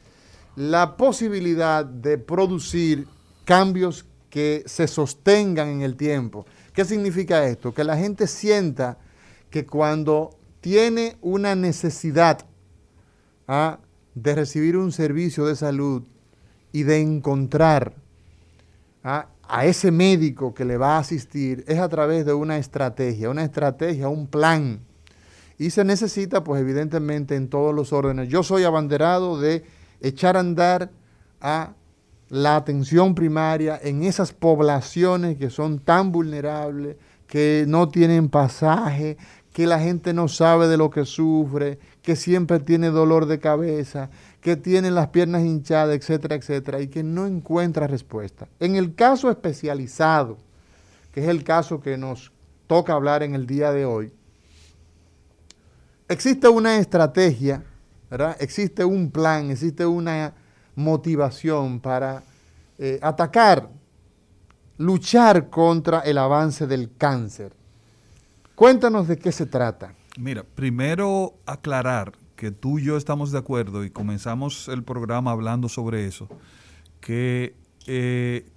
la posibilidad de producir cambios que se sostengan en el tiempo. ¿Qué significa esto? Que la gente sienta que cuando tiene una necesidad ah, de recibir un servicio de salud y de encontrar a ese médico que le va a asistir es a través de una estrategia, una estrategia, un plan. Y se necesita, pues evidentemente, en todos los órdenes. Yo soy abanderado de echar a andar a la atención primaria en esas poblaciones que son tan vulnerables, que no tienen pasaje, que la gente no sabe de lo que sufre, que siempre tiene dolor de cabeza, que tiene las piernas hinchadas, etcétera, etcétera, y que no encuentra respuesta. En el caso especializado, que es el caso que nos toca hablar en el día de hoy, existe una estrategia, ¿verdad? Existe un plan, existe una motivación para eh, atacar, luchar contra el avance del cáncer. Cuéntanos de qué se trata. Mira, primero aclarar que tú y yo estamos de acuerdo y comenzamos el programa hablando sobre eso, que eh,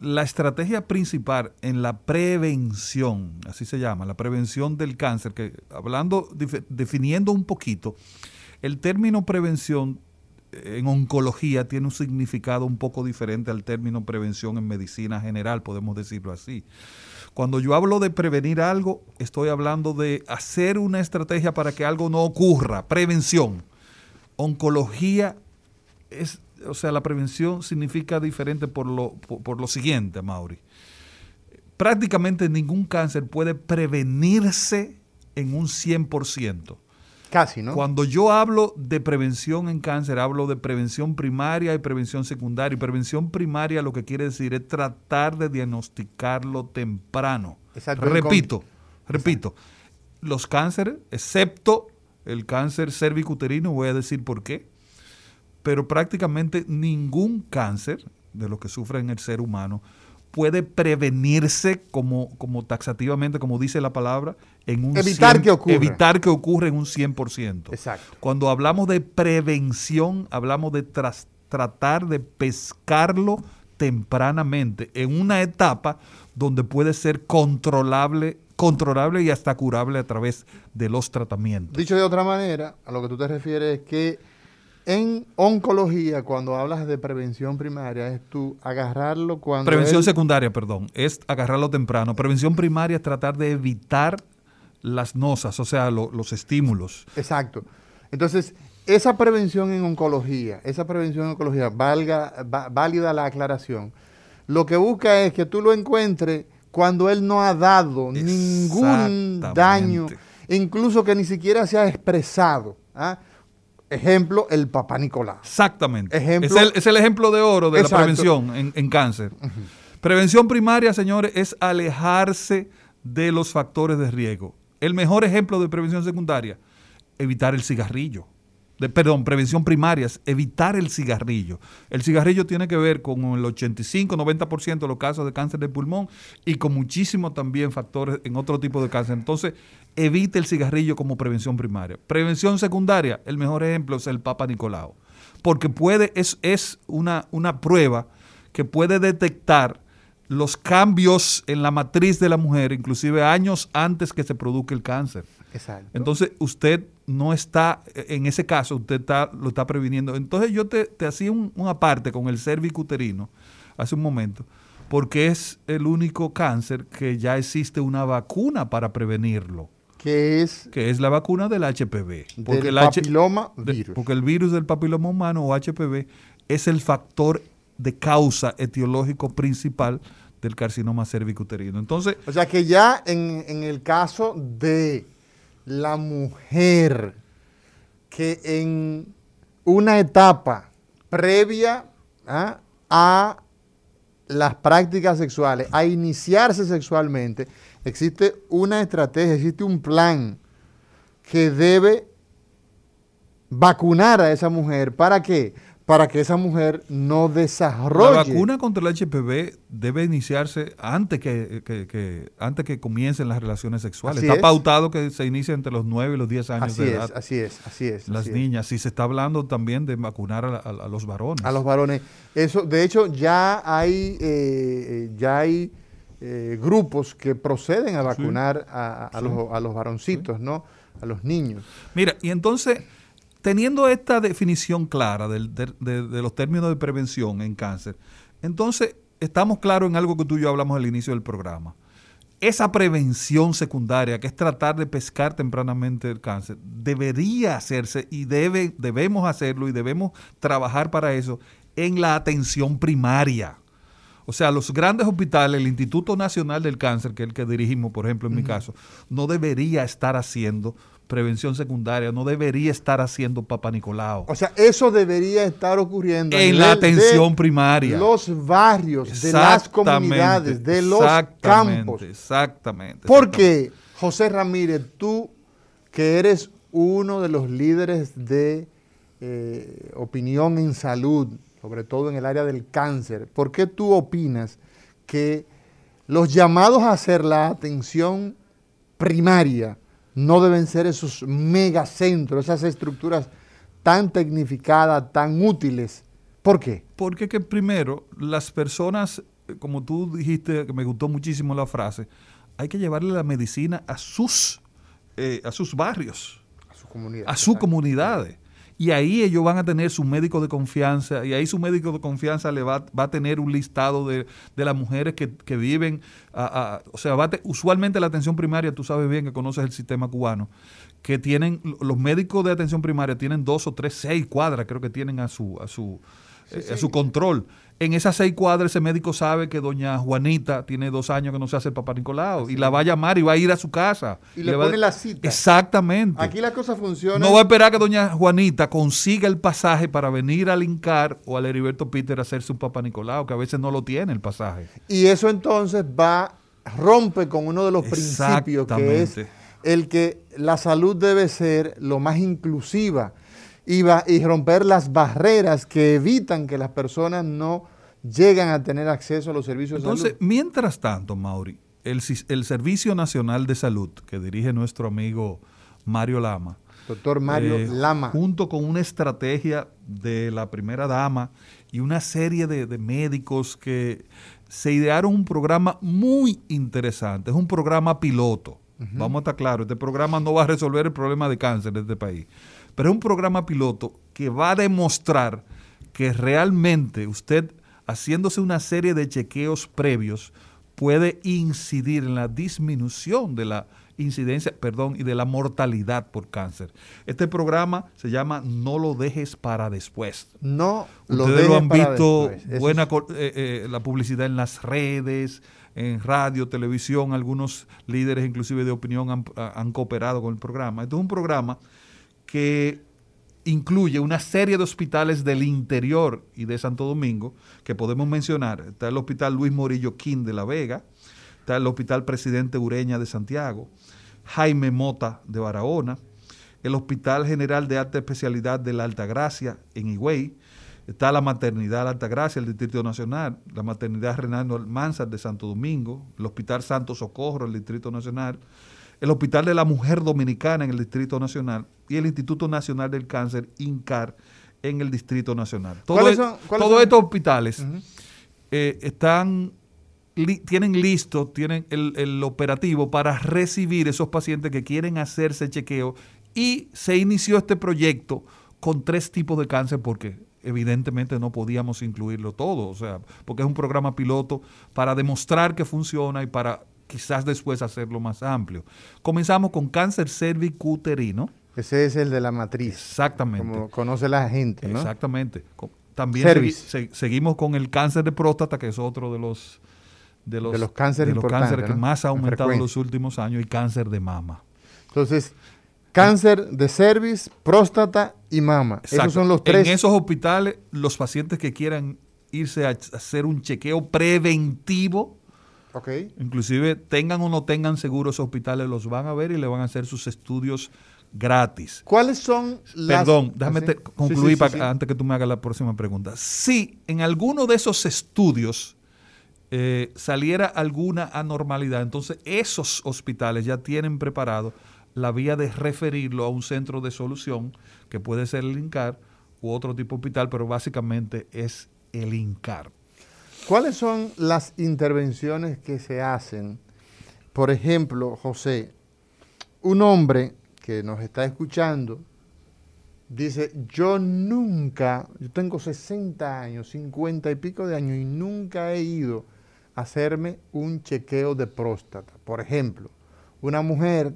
la estrategia principal en la prevención, así se llama, la prevención del cáncer, que hablando, definiendo un poquito, el término prevención en oncología tiene un significado un poco diferente al término prevención en medicina general, podemos decirlo así. Cuando yo hablo de prevenir algo, estoy hablando de hacer una estrategia para que algo no ocurra, prevención. Oncología es, o sea, la prevención significa diferente por lo, por, por lo siguiente, Mauri. Prácticamente ningún cáncer puede prevenirse en un 100%. Casi, ¿no? Cuando yo hablo de prevención en cáncer, hablo de prevención primaria y prevención secundaria. Y prevención primaria lo que quiere decir es tratar de diagnosticarlo temprano. Exacto. Repito, repito, los cánceres, excepto el cáncer cervicuterino, voy a decir por qué, pero prácticamente ningún cáncer de los que sufre en el ser humano puede prevenirse como, como taxativamente, como dice la palabra, en un Evitar 100 que ocurra. Evitar que ocurra en un 100%. Exacto. Cuando hablamos de prevención, hablamos de tras- tratar de pescarlo tempranamente en una etapa donde puede ser controlable, controlable y hasta curable a través de los tratamientos. Dicho de otra manera, a lo que tú te refieres es que en oncología, cuando hablas de prevención primaria, es tú agarrarlo cuando... Prevención él- secundaria, perdón, es agarrarlo temprano. Prevención primaria es tratar de evitar las nosas, o sea, lo- los estímulos. Exacto. Entonces, esa prevención en oncología, esa prevención en oncología, valga, va- válida la aclaración, lo que busca es que tú lo encuentres cuando él no ha dado ningún daño, incluso que ni siquiera se ha expresado. ¿ah? Ejemplo, el papá Nicolás. Exactamente. Ejemplo- es, el, es el ejemplo de oro de Exacto. la prevención en, en cáncer. Prevención primaria, señores, es alejarse de los factores de riesgo. El mejor ejemplo de prevención secundaria, evitar el cigarrillo. De- perdón, prevención primaria es evitar el cigarrillo. El cigarrillo tiene que ver con el 85-90% de los casos de cáncer de pulmón y con muchísimos también factores en otro tipo de cáncer. Entonces, evite el cigarrillo como prevención primaria. Prevención secundaria, el mejor ejemplo es el Papa Nicolau. Porque puede, es, es una, una prueba que puede detectar los cambios en la matriz de la mujer, inclusive años antes que se produzca el cáncer. Exacto. Entonces, usted no está, en ese caso, usted está, lo está previniendo. Entonces, yo te, te hacía un, una parte con el cervicuterino hace un momento, porque es el único cáncer que ya existe una vacuna para prevenirlo, que es que es la vacuna del HPV. del el H- papiloma de- virus. porque el virus del papiloma humano o HPV es el factor de causa etiológico principal del carcinoma cervicuterino. Entonces, O sea que ya en, en el caso de la mujer que en una etapa previa ¿ah? a las prácticas sexuales, a iniciarse sexualmente, existe una estrategia, existe un plan que debe vacunar a esa mujer. ¿Para qué? Para que esa mujer no desarrolle. La vacuna contra el HPV debe iniciarse antes que, que- que- antes que comiencen las relaciones sexuales. Así está es. pautado que se inicie entre los 9 y los 10 años Así de es, edad. así es, así es. las así es. niñas. Y se está hablando también de vacunar a, la- a- a los varones. A los varones. Eso, de hecho, ya hay, eh, eh, ya hay eh, grupos que proceden a vacunar a, los, a los varoncitos, ¿no? A los niños. Mira, y entonces, teniendo esta definición clara del- de, de- de los términos de prevención en cáncer, entonces estamos claros en algo que tú y yo hablamos al inicio del programa. Esa prevención secundaria, que es tratar de pescar tempranamente el cáncer, debería hacerse y debe, debemos hacerlo y debemos trabajar para eso en la atención primaria. O sea, los grandes hospitales, el Instituto Nacional del Cáncer, que es el que dirigimos, por ejemplo, en mi caso, no debería estar haciendo prevención secundaria, no debería estar haciendo Papa Nicolau. O sea, eso debería estar ocurriendo En la nivel de atención primaria. Los barrios, de las comunidades, de los exactamente, campos. Exactamente. Porque, José Ramírez, tú que eres uno de los líderes de eh, opinión en salud, sobre todo en el área del cáncer, ¿por qué tú opinas que los llamados a hacer la atención primaria no deben ser esos megacentros, esas estructuras tan tecnificadas, tan útiles? ¿Por qué? Porque que primero, las personas, eh, como tú dijiste, que me gustó muchísimo la frase, hay que llevarle la medicina a sus, eh, a sus barrios, A su comunidad. a sus comunidades. Y ahí ellos van a tener su médico de confianza, y ahí su médico de confianza le va, va a tener un listado de, de las mujeres que, que viven, a- a- o sea, va a te- usualmente la atención primaria, tú sabes bien que conoces el sistema cubano, que tienen, los médicos de atención primaria tienen dos o tres, seis cuadras, creo que tienen a su, a su, eh, a su control. En esas seis cuadras ese médico sabe que doña Juanita tiene dos años que no se hace el Papá Nicolau y la va a llamar y va a ir a su casa. Y le pone la cita. Exactamente. Aquí la cosa funciona. No va a esperar que doña Juanita consiga el pasaje para venir al Incar o al Heriberto Peter a hacerse un Papá Nicolau, que a veces no lo tiene el pasaje. Y eso entonces va, rompe con uno de los principios que es el que la salud debe ser lo más inclusiva y, va, y romper las barreras que evitan que las personas no llegan a tener acceso a los servicios Entonces, de salud. mientras tanto, Mauri, el, Servicio Nacional de Salud que dirige nuestro amigo Mario Lama, Doctor Mario eh, Lama. junto con una estrategia de la primera dama y una serie de, de médicos que se idearon un programa muy interesante. Es un programa piloto. Vamos a estar claros, este programa no va a resolver el problema de cáncer de este país, pero es un programa piloto que va a demostrar que realmente usted, haciéndose una serie de chequeos previos, puede incidir en la disminución de la incidencia, perdón, y de la mortalidad por cáncer. Este programa se llama No lo dejes para después. No lo Ustedes lo han para visto, buena eh, eh, la publicidad en las redes, en radio, televisión, algunos líderes inclusive de opinión han, han cooperado con el programa. Esto es un programa que incluye una serie de hospitales del interior y de Santo Domingo que podemos mencionar. Está el Hospital Luis Morillo King de La Vega, está el Hospital Presidente Ureña de Santiago, Jaime Mota de Barahona, el Hospital General de Alta Especialidad de la Altagracia en Higüey, está la Maternidad La Altagracia, el Distrito Nacional, la Maternidad Renando Almanzar de Santo Domingo, el Hospital Santo Socorro, el Distrito Nacional, el Hospital de la Mujer Dominicana en el Distrito Nacional y el Instituto Nacional del Cáncer, INCAR, en el Distrito Nacional. Todo ¿Cuáles es- son- cuáles todos estos hospitales eh, están li- tienen listo, tienen el, el operativo para recibir esos pacientes que quieren hacerse chequeo y se inició este proyecto con tres tipos de cáncer porque evidentemente no podíamos incluirlo todo, o sea, porque es un programa piloto para demostrar que funciona y para quizás después hacerlo más amplio. Comenzamos con cáncer cervicuterino, Ese es el de la matriz. exactamente. Como conoce la gente, ¿no? Exactamente. También Cervix. segui- se- seguimos con el cáncer de próstata, que es otro de los de los, De los cánceres de los cánceres que ¿no? más ha En aumentado en los últimos años y cáncer de mama. Entonces, cáncer de cervix, próstata y mama. Esos son los tres. En esos hospitales, los pacientes que quieran irse a hacer un chequeo preventivo, Ok. inclusive tengan o no tengan seguro esos hospitales, los van a ver y le van a hacer sus estudios gratis. ¿Cuáles son las... Perdón, déjame ¿Ah, te- concluir sí, sí, antes que tú me hagas la próxima pregunta. Si en alguno de esos estudios eh, saliera alguna anormalidad, entonces esos hospitales ya tienen preparado la vía de referirlo a un centro de solución, que puede ser el INCAR u otro tipo de hospital, pero básicamente es el INCAR. ¿Cuáles son las intervenciones que se hacen? Por ejemplo, José, un hombre que nos está escuchando dice, yo nunca, yo tengo 60 años, 50 y pico de años y nunca he ido a hacerme un chequeo de próstata. Por ejemplo, una mujer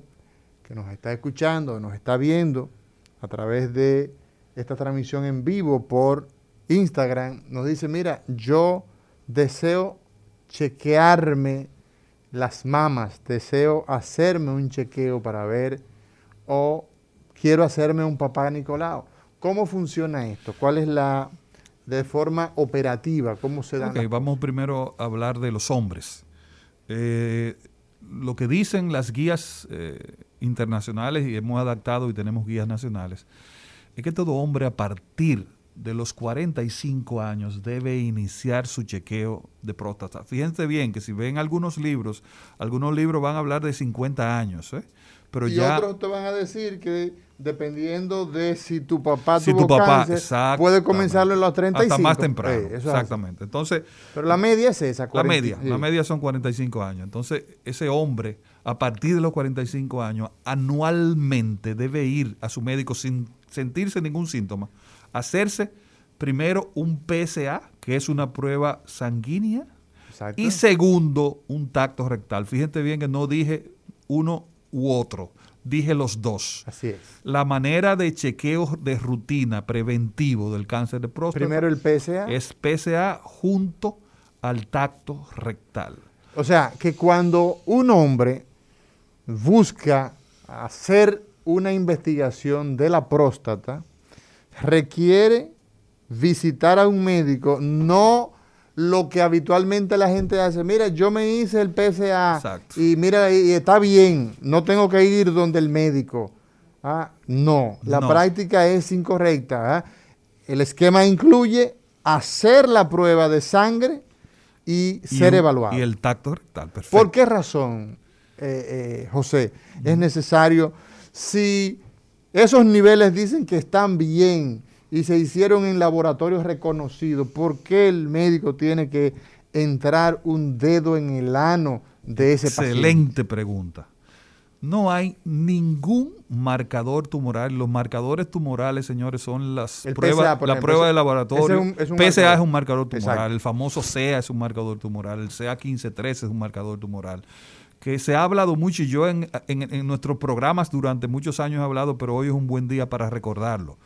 que nos está escuchando, nos está viendo a través de esta transmisión en vivo por Instagram, nos dice, mira, yo deseo chequearme las mamas, deseo hacerme un chequeo para ver o quiero hacerme un papá Nicolau. ¿Cómo funciona esto? ¿Cuál es la, de forma operativa, cómo se da? Ok, vamos primero a hablar de los hombres. Eh, lo que dicen las guías eh, internacionales, y hemos adaptado y tenemos guías nacionales, es que todo hombre a partir de los 45 años debe iniciar su chequeo de próstata. Fíjense bien que si ven algunos libros, algunos libros van a hablar de 50 años, ¿eh? pero y ya... otros te van a decir que dependiendo de si tu papá si tuvo tu papá, cáncer, puede comenzarlo en los 35. Hasta más temprano, Eh, así. exactamente. Entonces, Pero la media es esa. La 40, media, sí. la media son 45 años. Entonces, ese hombre, a partir de los 45 años, anualmente debe ir a su médico sin sentirse ningún síntoma, hacerse primero un PSA, que es una prueba sanguínea, Exacto. y segundo, un tacto rectal. Fíjate bien que no dije uno u otro, dije los dos. Así es. La manera de chequeo de rutina preventivo del cáncer de próstata Primero el PSA. es PSA junto al tacto rectal. O sea, que cuando un hombre busca hacer una investigación de la próstata, requiere visitar a un médico, no lo que habitualmente la gente hace. Mira, yo me hice el PSA Exacto. y mira, y está bien, no tengo que ir donde el médico. Ah, no, la No. práctica es incorrecta. ah. El esquema incluye hacer la prueba de sangre y, Y ser evaluado. Y el tacto rectal, perfecto. ¿Por qué razón, eh, eh, José, es necesario si esos niveles dicen que están bien y se hicieron en laboratorios reconocidos, ¿por qué el médico tiene que entrar un dedo en el ano de ese paciente? Excelente pregunta. No hay ningún marcador tumoral. Los marcadores tumorales, señores, son las El pruebas, PSA, por la ejemplo, prueba de laboratorio. es un- es un PSA marcador. es un marcador tumoral. Exacto. El famoso CEA es un marcador tumoral. El CA 1513 es un marcador tumoral. Que se ha hablado mucho y yo en, en- en nuestros programas durante muchos años he hablado, pero hoy es un buen día para recordarlo.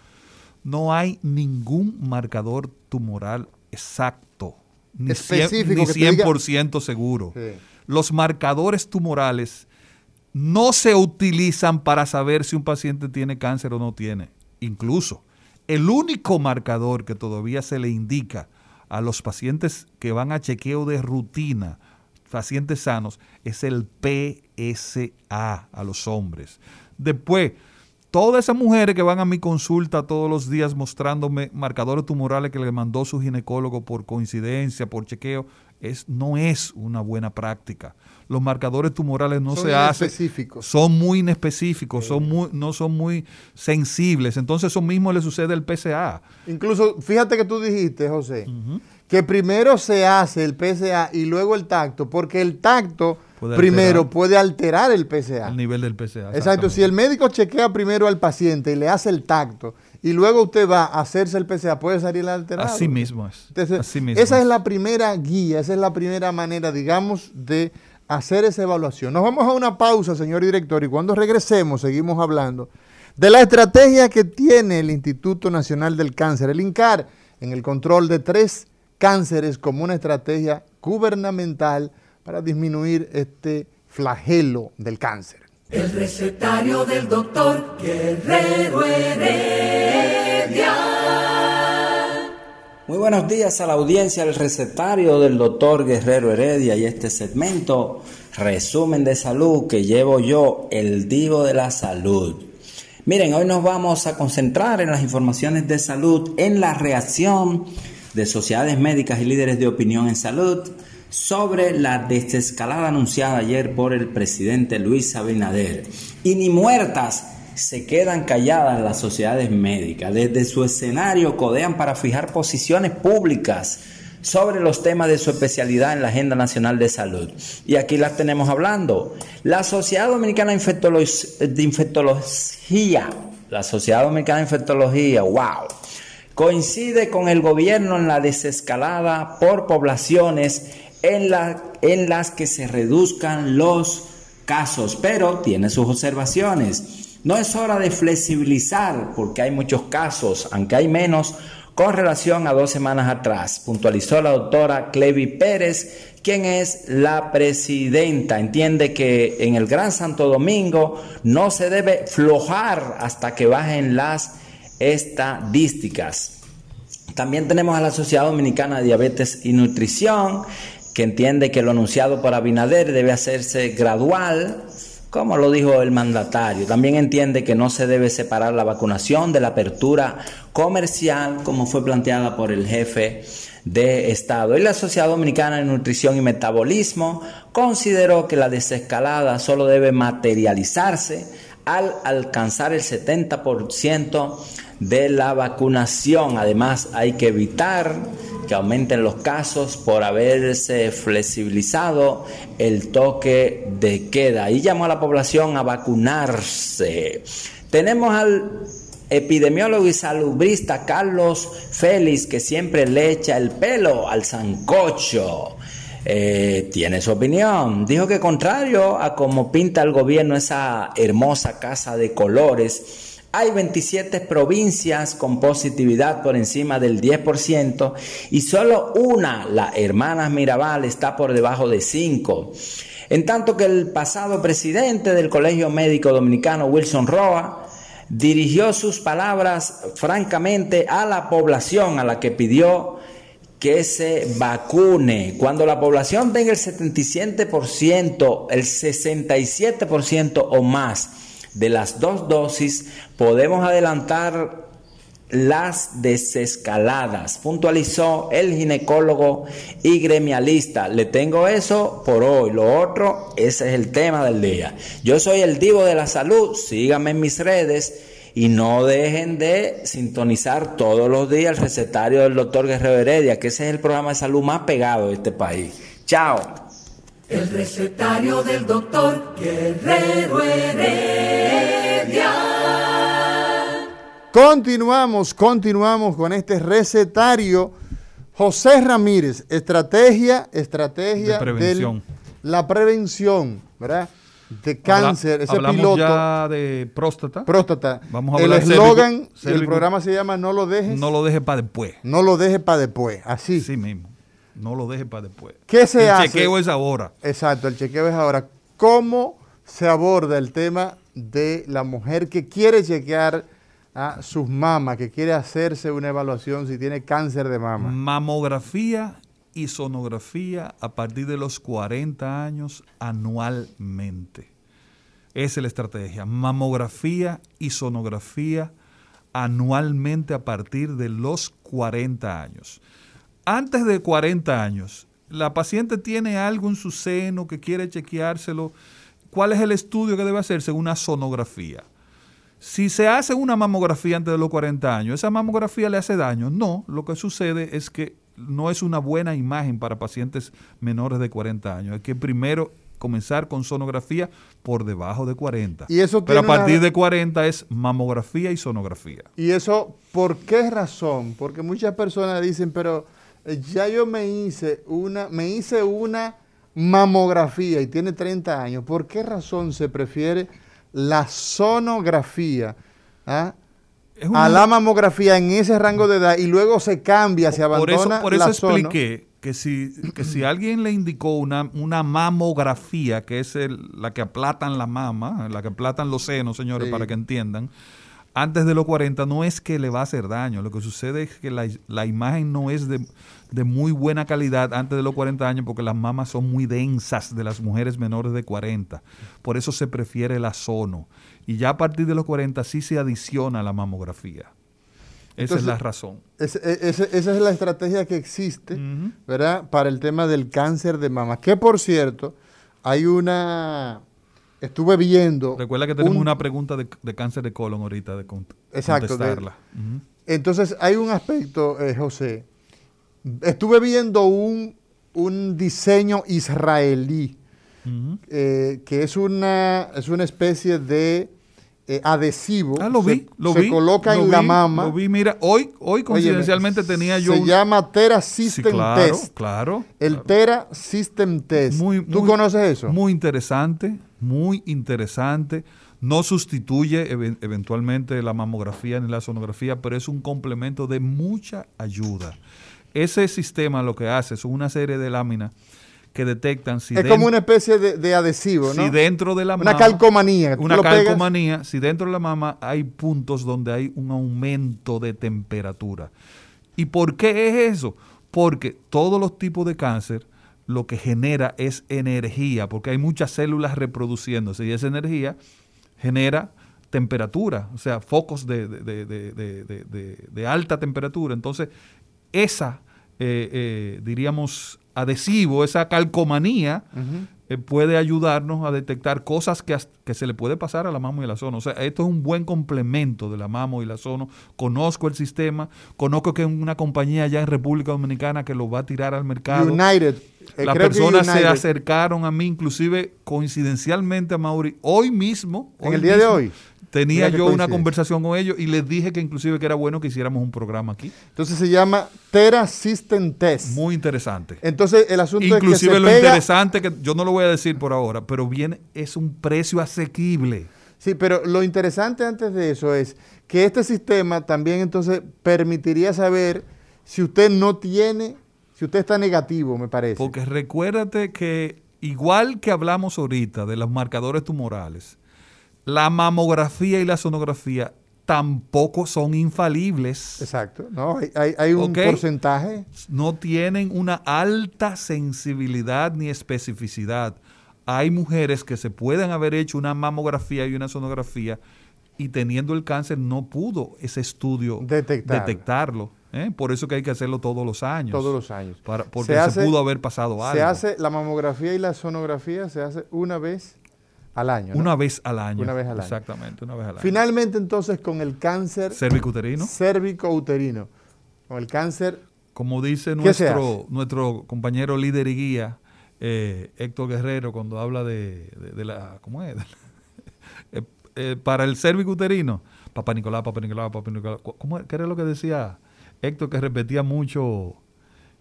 No hay ningún marcador tumoral exacto, ni, diga- 100% seguro. Sí. Los marcadores tumorales no se utilizan para saber si un paciente tiene cáncer o no tiene. Incluso, el único marcador que todavía se le indica a los pacientes que van a chequeo de rutina, pacientes sanos, es el PSA a los hombres. Después, todas esas mujeres que van a mi consulta todos los días mostrándome marcadores tumorales que le mandó su ginecólogo por coincidencia, por chequeo, es, no es una buena práctica. Los marcadores tumorales no Son se hacen. Son muy inespecíficos, son muy, no son muy sensibles. Entonces, eso mismo le sucede al PSA. Incluso, fíjate que tú dijiste, José, que primero se hace el PSA y luego el tacto, porque el tacto Puede primero alterar. puede alterar el PSA. El nivel del PSA. Exacto, si el médico chequea primero al paciente y le hace el tacto y luego usted va a hacerse el PSA, puede salir alterado. Así mismo es. Entonces, Así mismo esa es. es la primera guía, esa es la primera manera, digamos, de hacer esa evaluación. Nos vamos a una pausa, señor director, y cuando regresemos seguimos hablando de la estrategia que tiene el Instituto Nacional del Cáncer, el INCAR, en el control de tres cánceres como una estrategia gubernamental para disminuir este flagelo del cáncer. El recetario del doctor Guerrero Heredia. Muy buenos días a la audiencia del recetario del doctor Guerrero Heredia y este segmento, resumen de salud que llevo yo, el divo de la salud. Miren, hoy nos vamos a concentrar en las informaciones de salud, en la reacción de sociedades médicas y líderes de opinión en salud sobre la desescalada anunciada ayer por el presidente Luis Abinader. Y ni muertas se quedan calladas las sociedades médicas. Desde su escenario codean para fijar posiciones públicas sobre los temas de su especialidad en la Agenda Nacional de Salud. Y aquí las tenemos hablando. La Sociedad Dominicana de Infectolo- de Infectología, la Sociedad Dominicana de Infectología, wow, coincide con el gobierno en la desescalada por poblaciones en, en las que se reduzcan los casos, pero tiene sus observaciones. No es hora de flexibilizar porque hay muchos casos, aunque hay menos, con relación a dos semanas atrás, puntualizó la doctora Clevi Pérez, quien es la presidenta. Entiende que en el Gran Santo Domingo no se debe flojar hasta que bajen las estadísticas. También tenemos a la Sociedad Dominicana de Diabetes y Nutrición, que entiende que lo anunciado por Abinader debe hacerse gradual, como lo dijo el mandatario. También entiende que no se debe separar la vacunación de la apertura comercial, como fue planteada por el jefe de Estado. Y la Sociedad Dominicana de Nutrición y Metabolismo consideró que la desescalada solo debe materializarse al alcanzar el 70% de la vacunación. Además, hay que evitar que aumenten los casos por haberse flexibilizado el toque de queda. Y llamó a la población a vacunarse. Tenemos al epidemiólogo y salubrista Carlos Félix, que siempre le echa el pelo al sancocho. Eh, tiene su opinión. Dijo que contrario a como pinta el gobierno esa hermosa casa de colores, hay 27 provincias con positividad por encima del 10% y solo una, la hermana Mirabal, está por debajo de 5. En tanto que el pasado presidente del Colegio Médico Dominicano, Wilson Roa, dirigió sus palabras francamente a la población a la que pidió que se vacune. Cuando la población tenga el 77%, el 67% o más de las dos dosis, podemos adelantar las desescaladas, puntualizó el ginecólogo y gremialista. Le tengo eso por hoy, lo otro, ese es el tema del día. Yo soy el divo de la salud, síganme en mis redes y no dejen de sintonizar todos los días el recetario del doctor Guerrero Heredia, que ese es el programa de salud más pegado de este país. Chao. El recetario del doctor Guerrero Heredia. Continuamos, continuamos con este recetario. José Ramírez, estrategia, estrategia De prevención. del- la prevención. ¿verdad? De cáncer, ese Hablamos piloto, ya de próstata. próstata. Vamos a el hablar de eslogan cérvico- programa se llama No lo dejes, No lo deje para después. no lo dejes para después. Así. Sí mismo. No lo deje para después. ¿Qué se El hace? chequeo es ahora. Exacto, el chequeo es ahora. ¿Cómo se aborda el tema de la mujer que quiere chequear a sus mamas, que quiere hacerse una evaluación si tiene cáncer de mama? Mamografía y sonografía a partir de los 40 años anualmente. Esa es la estrategia. Mamografía y sonografía anualmente a partir de los 40 años. Antes de 40 años, la paciente tiene algo en su seno que quiere chequeárselo. ¿Cuál es el estudio que debe hacerse? Una sonografía. Si se hace una mamografía antes de los 40 años, ¿esa mamografía le hace daño? No, lo que sucede es que no es una buena imagen para pacientes menores de 40 años. Hay que primero comenzar con sonografía por debajo de 40. Y eso Pero a una- partir de 40 es mamografía y sonografía. ¿Y eso por qué razón? Porque muchas personas dicen, pero ya yo me hice una, me hice una mamografía y tiene 30 años. ¿Por qué razón se prefiere la sonografía ah, una- a la mamografía en ese rango de edad y luego se cambia, se por eso, abandona por eso la sono? expliqué que si, que si alguien le indicó una, una mamografía, que es el- la que aplatan la mama, la que aplatan los senos, señores, Sí. para que entiendan, antes de los 40 no es que le va a hacer daño, lo que sucede es que la, la imagen no es de, de muy buena calidad antes de los 40 años porque las mamas son muy densas de las mujeres menores de 40. Por eso se prefiere la sono. Y ya a partir de los 40 sí se adiciona la mamografía. Esa Entonces, es la razón. E- esa es la estrategia que existe. ¿verdad? Para el tema del cáncer de mama. Que por cierto, hay una. Estuve viendo. Recuerda que tenemos un- una pregunta de, de cáncer de colon ahorita de cont- Exacto, de- contestarla. Entonces, hay un aspecto, eh, José. Estuve viendo un, un diseño israelí, eh, que es una, es una especie de eh, adhesivo. Ah, lo Se- vi, lo se vi. coloca lo en la mama. Lo vi, mira, hoy, hoy coincidencialmente tenía yo Se un- llama Tera Sí, System claro, Test. claro. El claro. Tera System Test. Muy- ¿Tú muy- conoces eso? Muy interesante, muy interesante. No sustituye even- eventualmente la mamografía ni la sonografía, pero es un complemento de mucha ayuda. Ese sistema lo que hace son una serie de láminas que detectan si, es den- como una especie de, de adhesivo, ¿no? si dentro de la una mama- calcomanía. una lo pegas- calcomanía, si dentro de la mama hay puntos donde hay un aumento de temperatura. ¿Y por qué es eso? Porque todos los tipos de cáncer lo que genera es energía, porque hay muchas células reproduciéndose y esa energía genera temperatura, o sea, focos de alta temperatura. Entonces, esa, eh, eh, diríamos, adhesivo, esa calcomanía, eh, puede ayudarnos a detectar cosas que, se le puede pasar a la mamo y a la sono. O sea, esto es un buen complemento de la mamo y la sono. Conozco el sistema, conozco que una compañía allá en República Dominicana que lo va a tirar al mercado. United. eh, Las personas se acercaron a mí, inclusive coincidencialmente a Mauri, hoy mismo. En hoy el día de hoy. Tenía yo una conversación con ellos y les dije que inclusive que era bueno que hiciéramos un programa aquí. Entonces se llama Tera System Test. Muy interesante. Entonces el asunto Inclusive es que se lo pega- interesante que yo no lo voy a decir por ahora, pero viene es un precio asequible. Sí, pero lo interesante antes de eso es que este sistema también entonces permitiría saber si usted no tiene, si usted está negativo, me parece. Porque recuérdate que igual que hablamos ahorita de los marcadores tumorales, la mamografía y la sonografía tampoco son infalibles. Exacto, ¿no? Hay, hay- hay un porcentaje. No tienen una alta sensibilidad ni especificidad. Hay mujeres que se pueden haber hecho una mamografía y una sonografía y teniendo el cáncer no pudo ese estudio Detectarlo. detectarlo. ¿eh? Por eso que hay que hacerlo todos los años. Todos los años. Para- porque Se se, pudo haber pasado algo. Se hace la mamografía y la sonografía se hace una vez al año. ¿no? Una vez al año. Una vez al año. Exactamente, una vez al año. Finalmente entonces con el cáncer Cervicuterino. cérvico-uterino, con el cáncer Como dice ¿Qué se nuestro, nuestro compañero líder y guía, eh, Héctor Guerrero, cuando habla de, de- de la. ¿Cómo es? Eh, eh, para el cervicuterino, Papá Nicolás, Papá Nicolás, Papá Nicolás. ¿Cómo, ¿Qué era lo que decía Héctor que repetía mucho?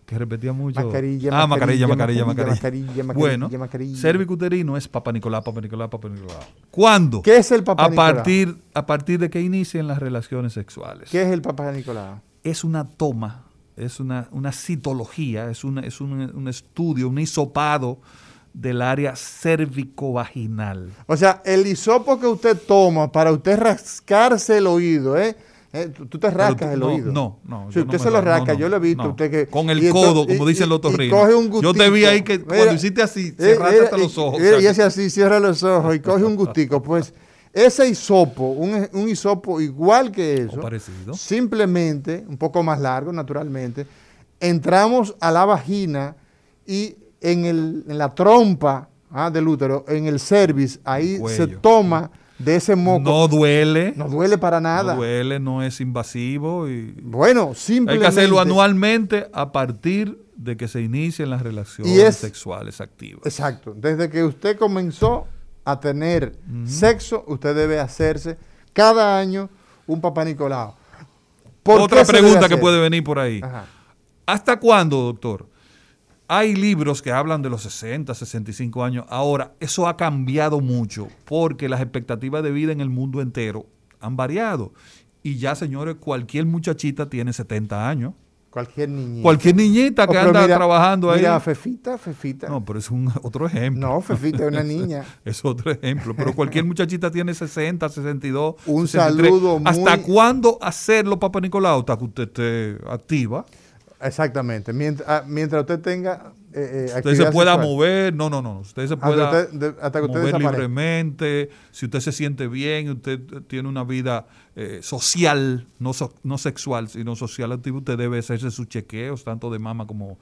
Que repetía mucho. Mascarilla, ah, mascarilla, mascarilla, mascarilla, mascarilla. mascarilla, mascarilla, Bueno, cervicuterino es Papa Nicolás, Papa Nicolás, Papa Nicolás. ¿Cuándo? ¿Qué es el Papa a Nicolás? partir A partir de que inicien las relaciones sexuales. ¿Qué es el Papa Nicolau? Es una toma, es una, una citología, es, una, es un, un estudio, un hisopado del área cérvico-vaginal. O sea, el hisopo que usted toma para usted rascarse el oído, ¿eh? Eh, tú, tú te rascas tú- el no, oído. No, no. Si yo usted no se lo rasca, no, yo lo he visto. no. Usted que, Con el codo, y- como dicen los torrinos. coge un Yo te vi ahí que Mira, cuando hiciste así, eh, cerraste mira, hasta los ojos. mira, y hace así, cierra los ojos y coge un gustico. Pues ese hisopo, un, un hisopo igual que eso, parecido. simplemente, un poco más largo, naturalmente, entramos a la vagina y en, el, en la trompa ah, del útero, en el cervix, ahí se toma de ese moco. no duele. No duele para nada. No duele, no es invasivo. Y Bueno, hay simplemente. que hacerlo anualmente a partir de que se inicien las relaciones Y es- sexuales activas. Exacto. Desde que usted comenzó a tener sexo, usted debe hacerse cada año un papá Nicolau. ¿Por Otra pregunta que puede venir por ahí. Ajá. ¿Hasta cuándo, doctor? Hay libros que hablan de los 60, 65 años. Ahora, eso ha cambiado mucho porque las expectativas de vida en el mundo entero han variado. Y ya, señores, cualquier muchachita tiene 70 años. Cualquier niñita. Cualquier niñita Oh, que pero anda mira- trabajando ahí. Mira, Fefita, Fefita. No, pero es un otro ejemplo. No, Fefita es una niña. Es otro ejemplo. Pero cualquier muchachita tiene 60, 62. Un 63. saludo ¿Hasta muy- cuándo hacerlo, Papa Nicolau? Hasta que usted esté activa. Exactamente. Mientras, ah, mientras usted tenga. eh, eh, Usted se pueda sexual. mover. No, no, no. Usted se Hasta pueda usted- de- hasta que usted mover libremente. Si usted se siente bien, usted tiene una vida eh, social, no, so- no sexual, sino social activa, usted debe hacerse sus chequeos, tanto de mama como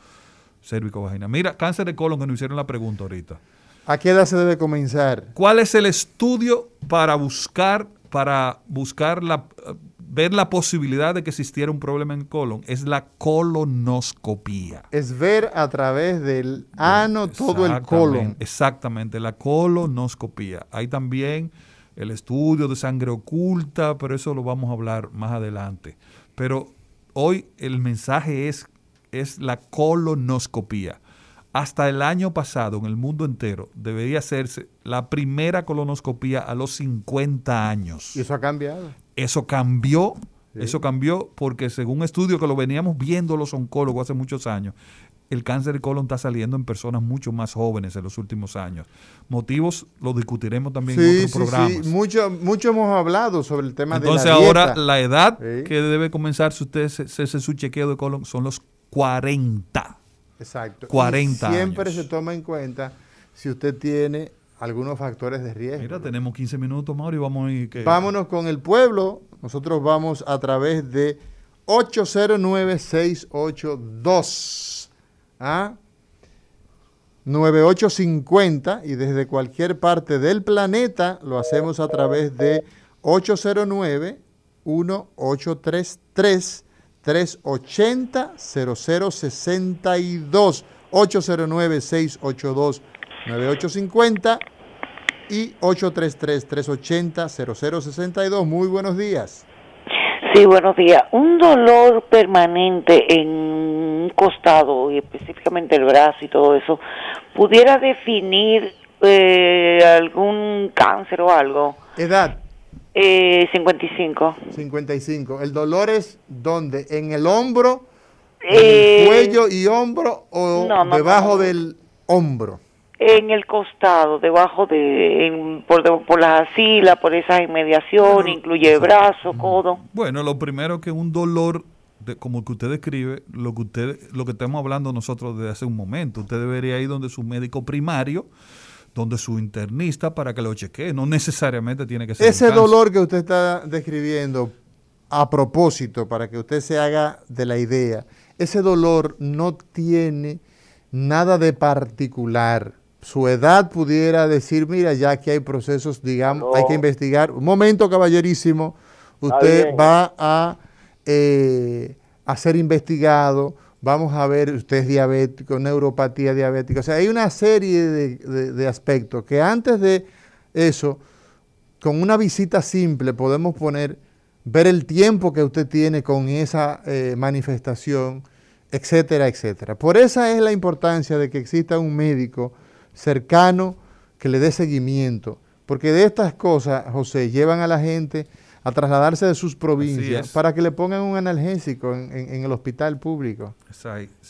cérvico vagina. Mira, cáncer de colon, que nos hicieron la pregunta ahorita. ¿A qué edad se debe comenzar? ¿Cuál es el estudio para buscar, para buscar la, ver la posibilidad de que existiera un problema en el colon? Es la colonoscopía. Es ver a través del ano todo el colon. Exactamente, la colonoscopía. Hay también el estudio de sangre oculta, pero eso lo vamos a hablar más adelante. Pero hoy el mensaje es, es la colonoscopía. Hasta el año pasado, en el mundo entero, debería hacerse la primera colonoscopía a los 50 años. Y eso ha cambiado. Eso cambió, eso cambió porque según estudios que lo veníamos viendo los oncólogos hace muchos años, el cáncer de colon está saliendo en personas mucho más jóvenes en los últimos años. Motivos lo discutiremos también en Sí, otros sí, programas. Mucho, mucho hemos hablado sobre el tema Entonces de la ahora dieta. la edad que debe comenzar si usted se hace su chequeo de colon son los 40. Exacto. Y 40 siempre años. se toma en cuenta si usted tiene algunos factores de riesgo. Mira, tenemos 15 minutos, Mauro, y vamos a ir que Vámonos con el pueblo. Nosotros vamos a través de 809-682. ¿ah? 9850 y desde cualquier parte del planeta lo hacemos a través de 809-1833 380 0062 809 682 9850 y 833-380-0062. Muy buenos días. Sí, buenos días. Un dolor permanente en un costado y específicamente el brazo y todo eso, ¿pudiera definir eh, algún cáncer o algo? Edad, Eh, 55. 55. ¿El dolor es dónde? ¿En el hombro? ¿En Eh, el cuello y hombro o no, no, debajo no. del hombro? En el costado, debajo de, en- por, de- por las axilas, por esas inmediaciones, incluye brazo, codo. Bueno, lo primero que un dolor, de, como el que usted describe, lo que usted, lo que estamos hablando nosotros desde hace un momento, usted debería ir donde su médico primario, donde su internista para que lo chequee. No necesariamente tiene que ser. Ese dolor que usted está describiendo, a propósito, para que usted se haga de la idea, ese dolor no tiene nada de particular. Su edad pudiera decir, mira, ya que hay procesos, digamos, hay que investigar. Un momento, caballerísimo, usted va a, eh, a ser investigado, vamos a ver, usted es diabético, neuropatía diabética, o sea, hay una serie de, de- de aspectos que antes de eso, con una visita simple podemos poner, ver el tiempo que usted tiene con esa eh, manifestación etcétera, etcétera. Por esa es la importancia de que exista un médico cercano que le dé seguimiento, porque de estas cosas, José, llevan a la gente a trasladarse de sus provincias para que le pongan un analgésico en, en- en el hospital público.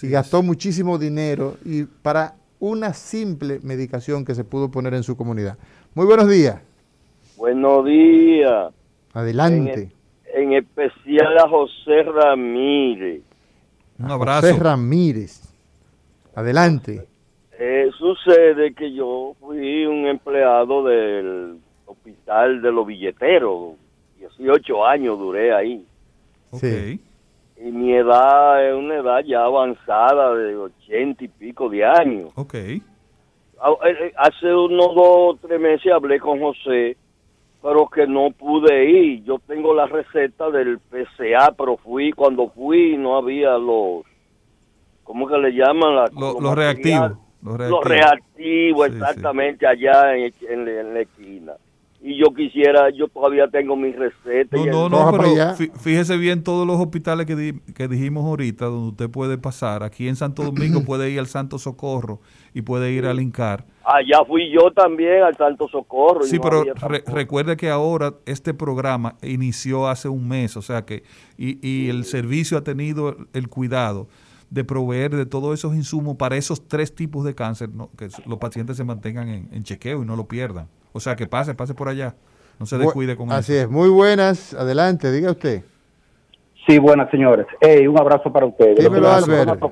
Y gastó muchísimo dinero y para una simple medicación que se pudo poner en su comunidad. Muy buenos días. Buenos días. Adelante. En especial a José Ramírez. Un abrazo. José Ramírez. Adelante. Eh, sucede que yo fui un empleado del hospital de los billeteros. 18 años duré ahí. Ok. Sí. Y mi edad es una edad ya avanzada de 80 y pico de años. Ok. Ah, eh, eh, Hace unos dos o tres meses hablé con José, pero que no pude ir. Yo tengo la receta del PCA, pero fui, cuando fui no había los, ¿cómo que le llaman? La- Lo- los los reactivos. Los sí. exactamente, allá en, en la- en la esquina. Y yo quisiera, yo todavía tengo mi receta. No, y no, no, pero fíjese bien todos los hospitales que, di- que dijimos ahorita, donde usted puede pasar. Aquí en Santo Domingo puede ir al Santo Socorro y puede ir al INCAR. Allá fui yo también al Santo Socorro. Sí, no pero re- recuerde que ahora este programa inició hace un mes, o sea que, y, y el servicio ha tenido el cuidado de proveer de todos esos insumos para esos tres tipos de cáncer, ¿no? que los pacientes se mantengan en, en chequeo y no lo pierdan. O sea que pase, pase por allá. No se descuide con Así eso. es. Muy buenas. Adelante, diga usted. Sí, buenas señores. Ey, un abrazo para ustedes. Dímelo, Lo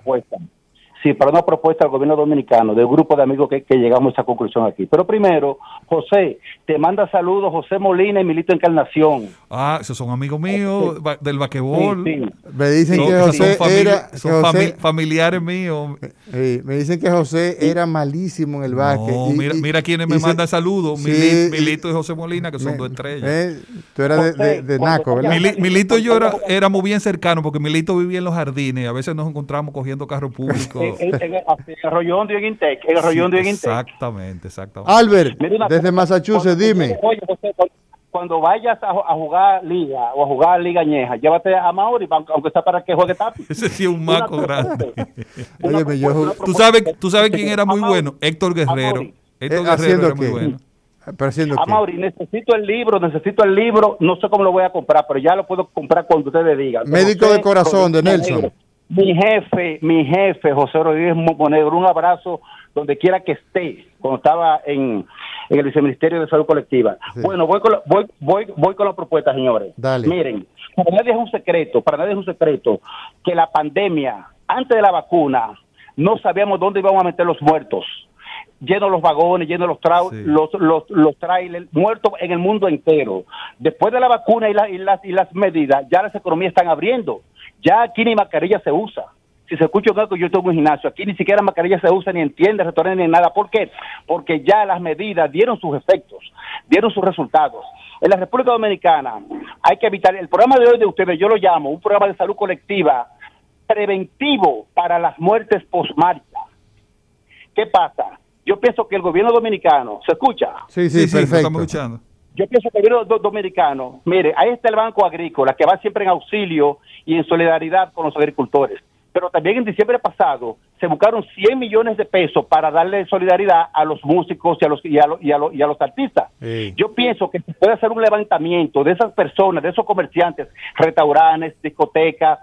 Sí, para una propuesta al gobierno dominicano, del grupo de amigos que, que llegamos a esa conclusión aquí. Pero primero, José, te manda saludos José Molina y Milito Encarnación. Ah, esos son amigos míos del vaquebol. Sí, sí. Me dicen Son- que son José famili- era. que son José- fami- familiares míos. Sí, me dicen que José era malísimo en el básquet. No, y- mira, y- mira quienes me mandan saludos. Milito y José Molina, que son me- dos estrellas. eh, tú eras de, de- de José, Naco, ¿verdad? Milito y yo era- éramos bien cercanos porque Milito vivía en los jardines. A veces nos encontramos cogiendo carro público. En, en- en- en el Arroyo Hondo y en Intec. El Arroyo Hondo y en Intec. Exactamente, exactamente. Albert, Mira desde cosa, Massachusetts, cuando- dime. Oye, José, cuando- vayas a, a jugar liga o a jugar liga añeja, llévate a Mauri, aunque sea para que juegue tapi. Ese sí es un maco Una grande. Una Óyeme, yo- ¿Tú sabes, ¿Tú sabes quién era muy bueno? Héctor Guerrero. Héctor Eh, Guerrero ¿Haciendo era muy bueno. ¿Pero haciendo A? Mauri, necesito el libro, necesito el libro, no sé cómo lo voy a comprar, pero ya lo puedo comprar cuando ustedes digan. Médico de corazón, de Nelson. Mi jefe, mi jefe, José Rodríguez Monegro, un abrazo donde quiera que esté, cuando estaba en, en el Viceministerio de Salud Colectiva. Sí. Bueno, voy con, la, voy, voy, voy con la propuesta, señores. Dale. Miren, para nadie es un secreto, para nadie es un secreto que la pandemia, antes de la vacuna, no sabíamos dónde íbamos a meter los muertos llenos los vagones, llenos los, trau- Sí. los, los, los trailers, muertos en el mundo entero. Después de la vacuna y, la- y las, y las medidas, ya las economías están abriendo. Ya aquí ni mascarilla se usa. Si se escucha un eco, yo tengo un gimnasio. Aquí ni siquiera mascarilla se usa ni en tiendas, restaurantes, ni en nada. ¿Por qué? Porque ya las medidas dieron sus efectos, dieron sus resultados. En la República Dominicana hay que evitar, el programa de hoy de ustedes, yo lo llamo un programa de salud colectiva preventivo para las muertes postmarcha. ¿Qué pasa? Yo pienso que el gobierno dominicano, ¿se escucha? Sí, sí, Sí, perfecto. estamos escuchando. Yo pienso que el gobierno do- dominicano, mire, ahí está el Banco Agrícola, que va siempre en auxilio y en solidaridad con los agricultores. Pero también en diciembre pasado se buscaron 100 millones de pesos para darle solidaridad a los músicos y a los, y a los, y a los, y a los artistas. Sí. Yo pienso que se puede hacer un levantamiento de esas personas, de esos comerciantes, restaurantes, discotecas,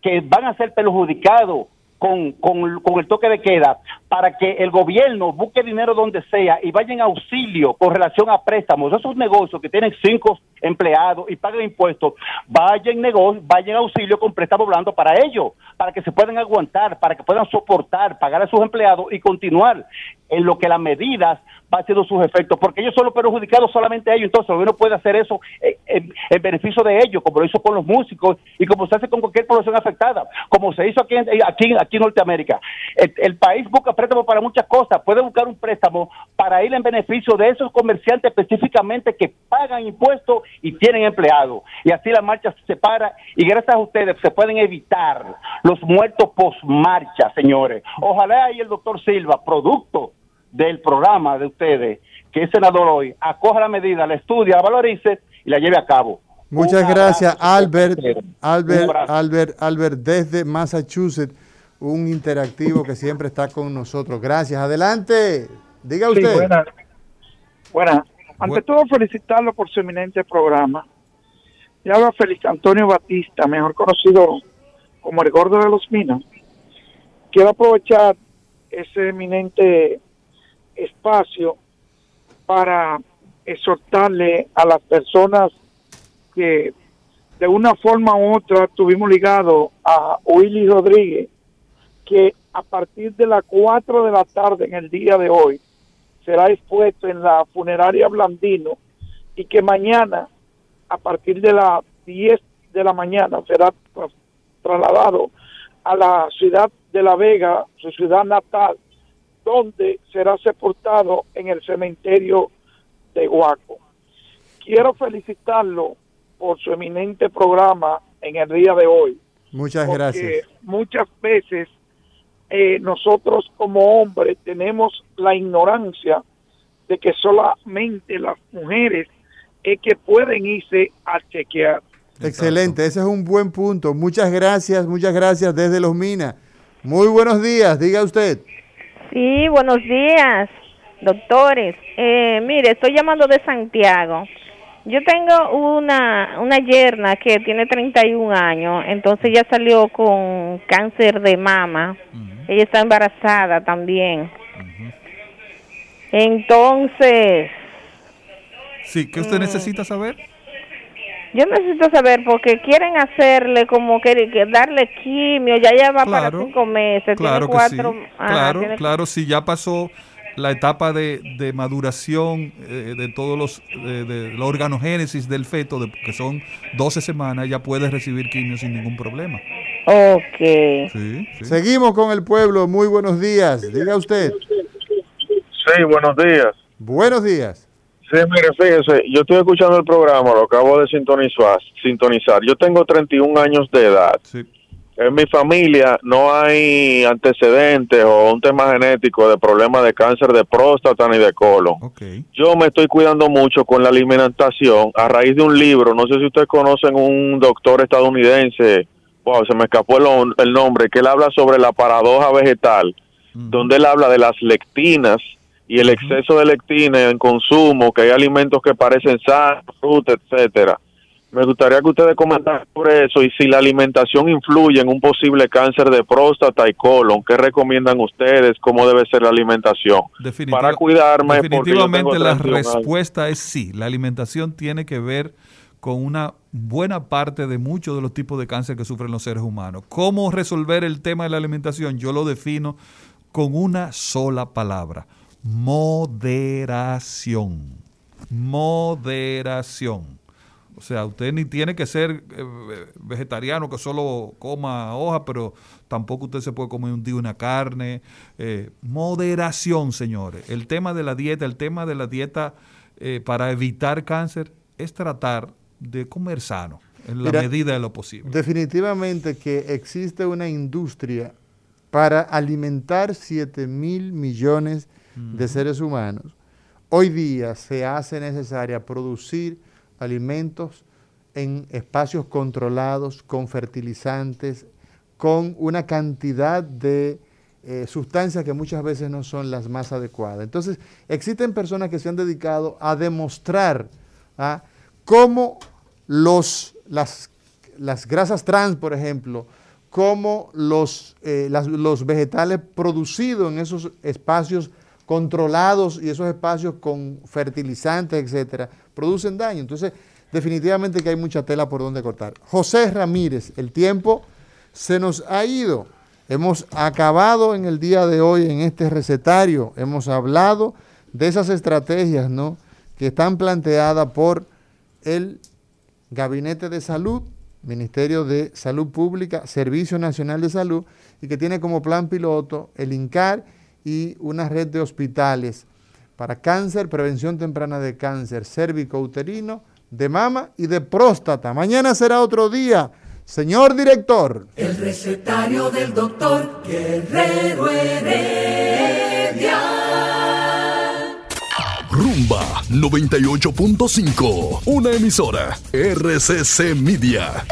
que van a ser perjudicados con, con, con el toque de queda para que el gobierno busque dinero donde sea y vaya en auxilio con relación a préstamos. Esos negocios que tienen cinco empleados y pagan impuestos, vayan negocio, vayan auxilio con préstamos blando para ellos, para que se puedan aguantar, para que puedan soportar, pagar a sus empleados y continuar en lo que las medidas va haciendo sus efectos, porque ellos son los perjudicados solamente ellos, entonces el gobierno puede hacer eso en, en beneficio de ellos, como lo hizo con los músicos y como se hace con cualquier población afectada, como se hizo aquí en, eh, aquí, aquí en Norteamérica. El, el país busca préstamos para muchas cosas, puede buscar un préstamo para ir en beneficio de esos comerciantes específicamente que pagan impuestos y tienen empleados. Y así la marcha se separa y gracias a ustedes se pueden evitar los muertos post-marcha, señores. Ojalá ahí el doctor Silva, producto del programa de ustedes, que es senador hoy, acoja la medida, la estudie, la valorice y la lleve a cabo. Muchas Un gracias, abrazo, Albert. Albert. Albert, Albert, desde Massachusetts. un interactivo que siempre está con nosotros. Gracias. Adelante. Diga Sí, usted. buenas. Buenas. Ante todo, felicitarlo por su eminente programa. Y habla Félix Antonio Batista, mejor conocido como el Gordo de los Minas. Quiero aprovechar ese eminente espacio para exhortarle a las personas que de una forma u otra tuvimos ligado a Willy Rodríguez, que a partir de las 4 de la tarde en el día de hoy será expuesto en la funeraria Blandino y que mañana a partir de las 10 de la mañana será tra- trasladado a la ciudad de La Vega, su ciudad natal, donde será sepultado en el cementerio de Huaco. Quiero felicitarlo por su eminente programa en el día de hoy. Muchas gracias. muchas veces eh, nosotros como hombres tenemos la ignorancia de que solamente las mujeres es que pueden irse a chequear. Excelente, ese es un buen punto. Muchas gracias, muchas gracias desde Los Minas. Muy buenos días, diga usted. Sí, buenos días, doctores. Eh, mire, estoy llamando de Santiago. Yo tengo una, una yerna que tiene 31 años, entonces ella salió con cáncer de mama. Ella está embarazada también. Entonces, Sí, ¿qué usted Mm. necesita saber? yo necesito saber porque quieren hacerle como que, que darle quimio, ya ya va para cinco meses, Claro tiene que sí. cuatro, ajá, Claro, tiene- claro, si ya pasó la etapa de, de maduración eh, de todos los, de, de la organogénesis del feto, de- que son 12 semanas, ya puede recibir quimio sin ningún problema. Ok. Sí, sí. Seguimos con el pueblo. Muy buenos días, diga usted. Sí, buenos días. Buenos días. Sí, mire, fíjese, yo estoy escuchando el programa, lo acabo de sintonizar. sintonizar. Yo tengo 31 años de edad. En mi familia no hay antecedentes o un tema genético de problemas de cáncer de próstata ni de colon. Yo me estoy cuidando mucho con la alimentación a raíz de un libro, no sé si ustedes conocen un doctor estadounidense, wow, se me escapó el, el nombre, que él habla sobre la paradoja vegetal, donde él habla de las lectinas y el exceso de lectina en consumo, que hay alimentos que parecen sanos, fruta, etcétera. Me gustaría que ustedes comentaran sobre eso y si la alimentación influye en un posible cáncer de próstata y colon. ¿Qué recomiendan ustedes? ¿Cómo debe ser la alimentación? Definitiva- Para cuidarme, porque yo tengo Definitivamente la 31 años. respuesta es sí. La alimentación tiene que ver con una buena parte de muchos de los tipos de cáncer que sufren los seres humanos. ¿Cómo resolver el tema de la alimentación? Yo lo defino con una sola palabra. Moderación. Moderación. O sea, usted ni tiene que ser eh, vegetariano que solo coma hoja, pero tampoco usted se puede comer un día una carne. Eh, moderación, señores. El tema de la dieta, el tema de la dieta eh, para evitar cáncer es tratar de comer sano en la Mira, medida de lo posible. Definitivamente que existe una industria para alimentar 7 mil millones de seres humanos. Hoy día se hace necesaria producir alimentos en espacios controlados, con fertilizantes, con una cantidad de eh, sustancias que muchas veces no son las más adecuadas. Entonces, existen personas que se han dedicado a demostrar ¿ah? cómo los, las, las grasas trans, por ejemplo, cómo los, eh, los vegetales producidos en esos espacios controlados y esos espacios con fertilizantes, etcétera, producen daño. Entonces, definitivamente que hay mucha tela por donde cortar. José Ramírez, el tiempo se nos ha ido. Hemos acabado en el día de hoy en este recetario, hemos hablado de esas estrategias, ¿no? que están planteadas por el Gabinete de Salud, Ministerio de Salud Pública, Servicio Nacional de Salud, y que tiene como plan piloto el INCAR y una red de hospitales para cáncer, prevención temprana de cáncer cérvico-uterino, de mama y de próstata. Mañana será otro día. Señor director. El recetario del doctor Guerrero Heredia. Rumba 98.5, una emisora RCC Media.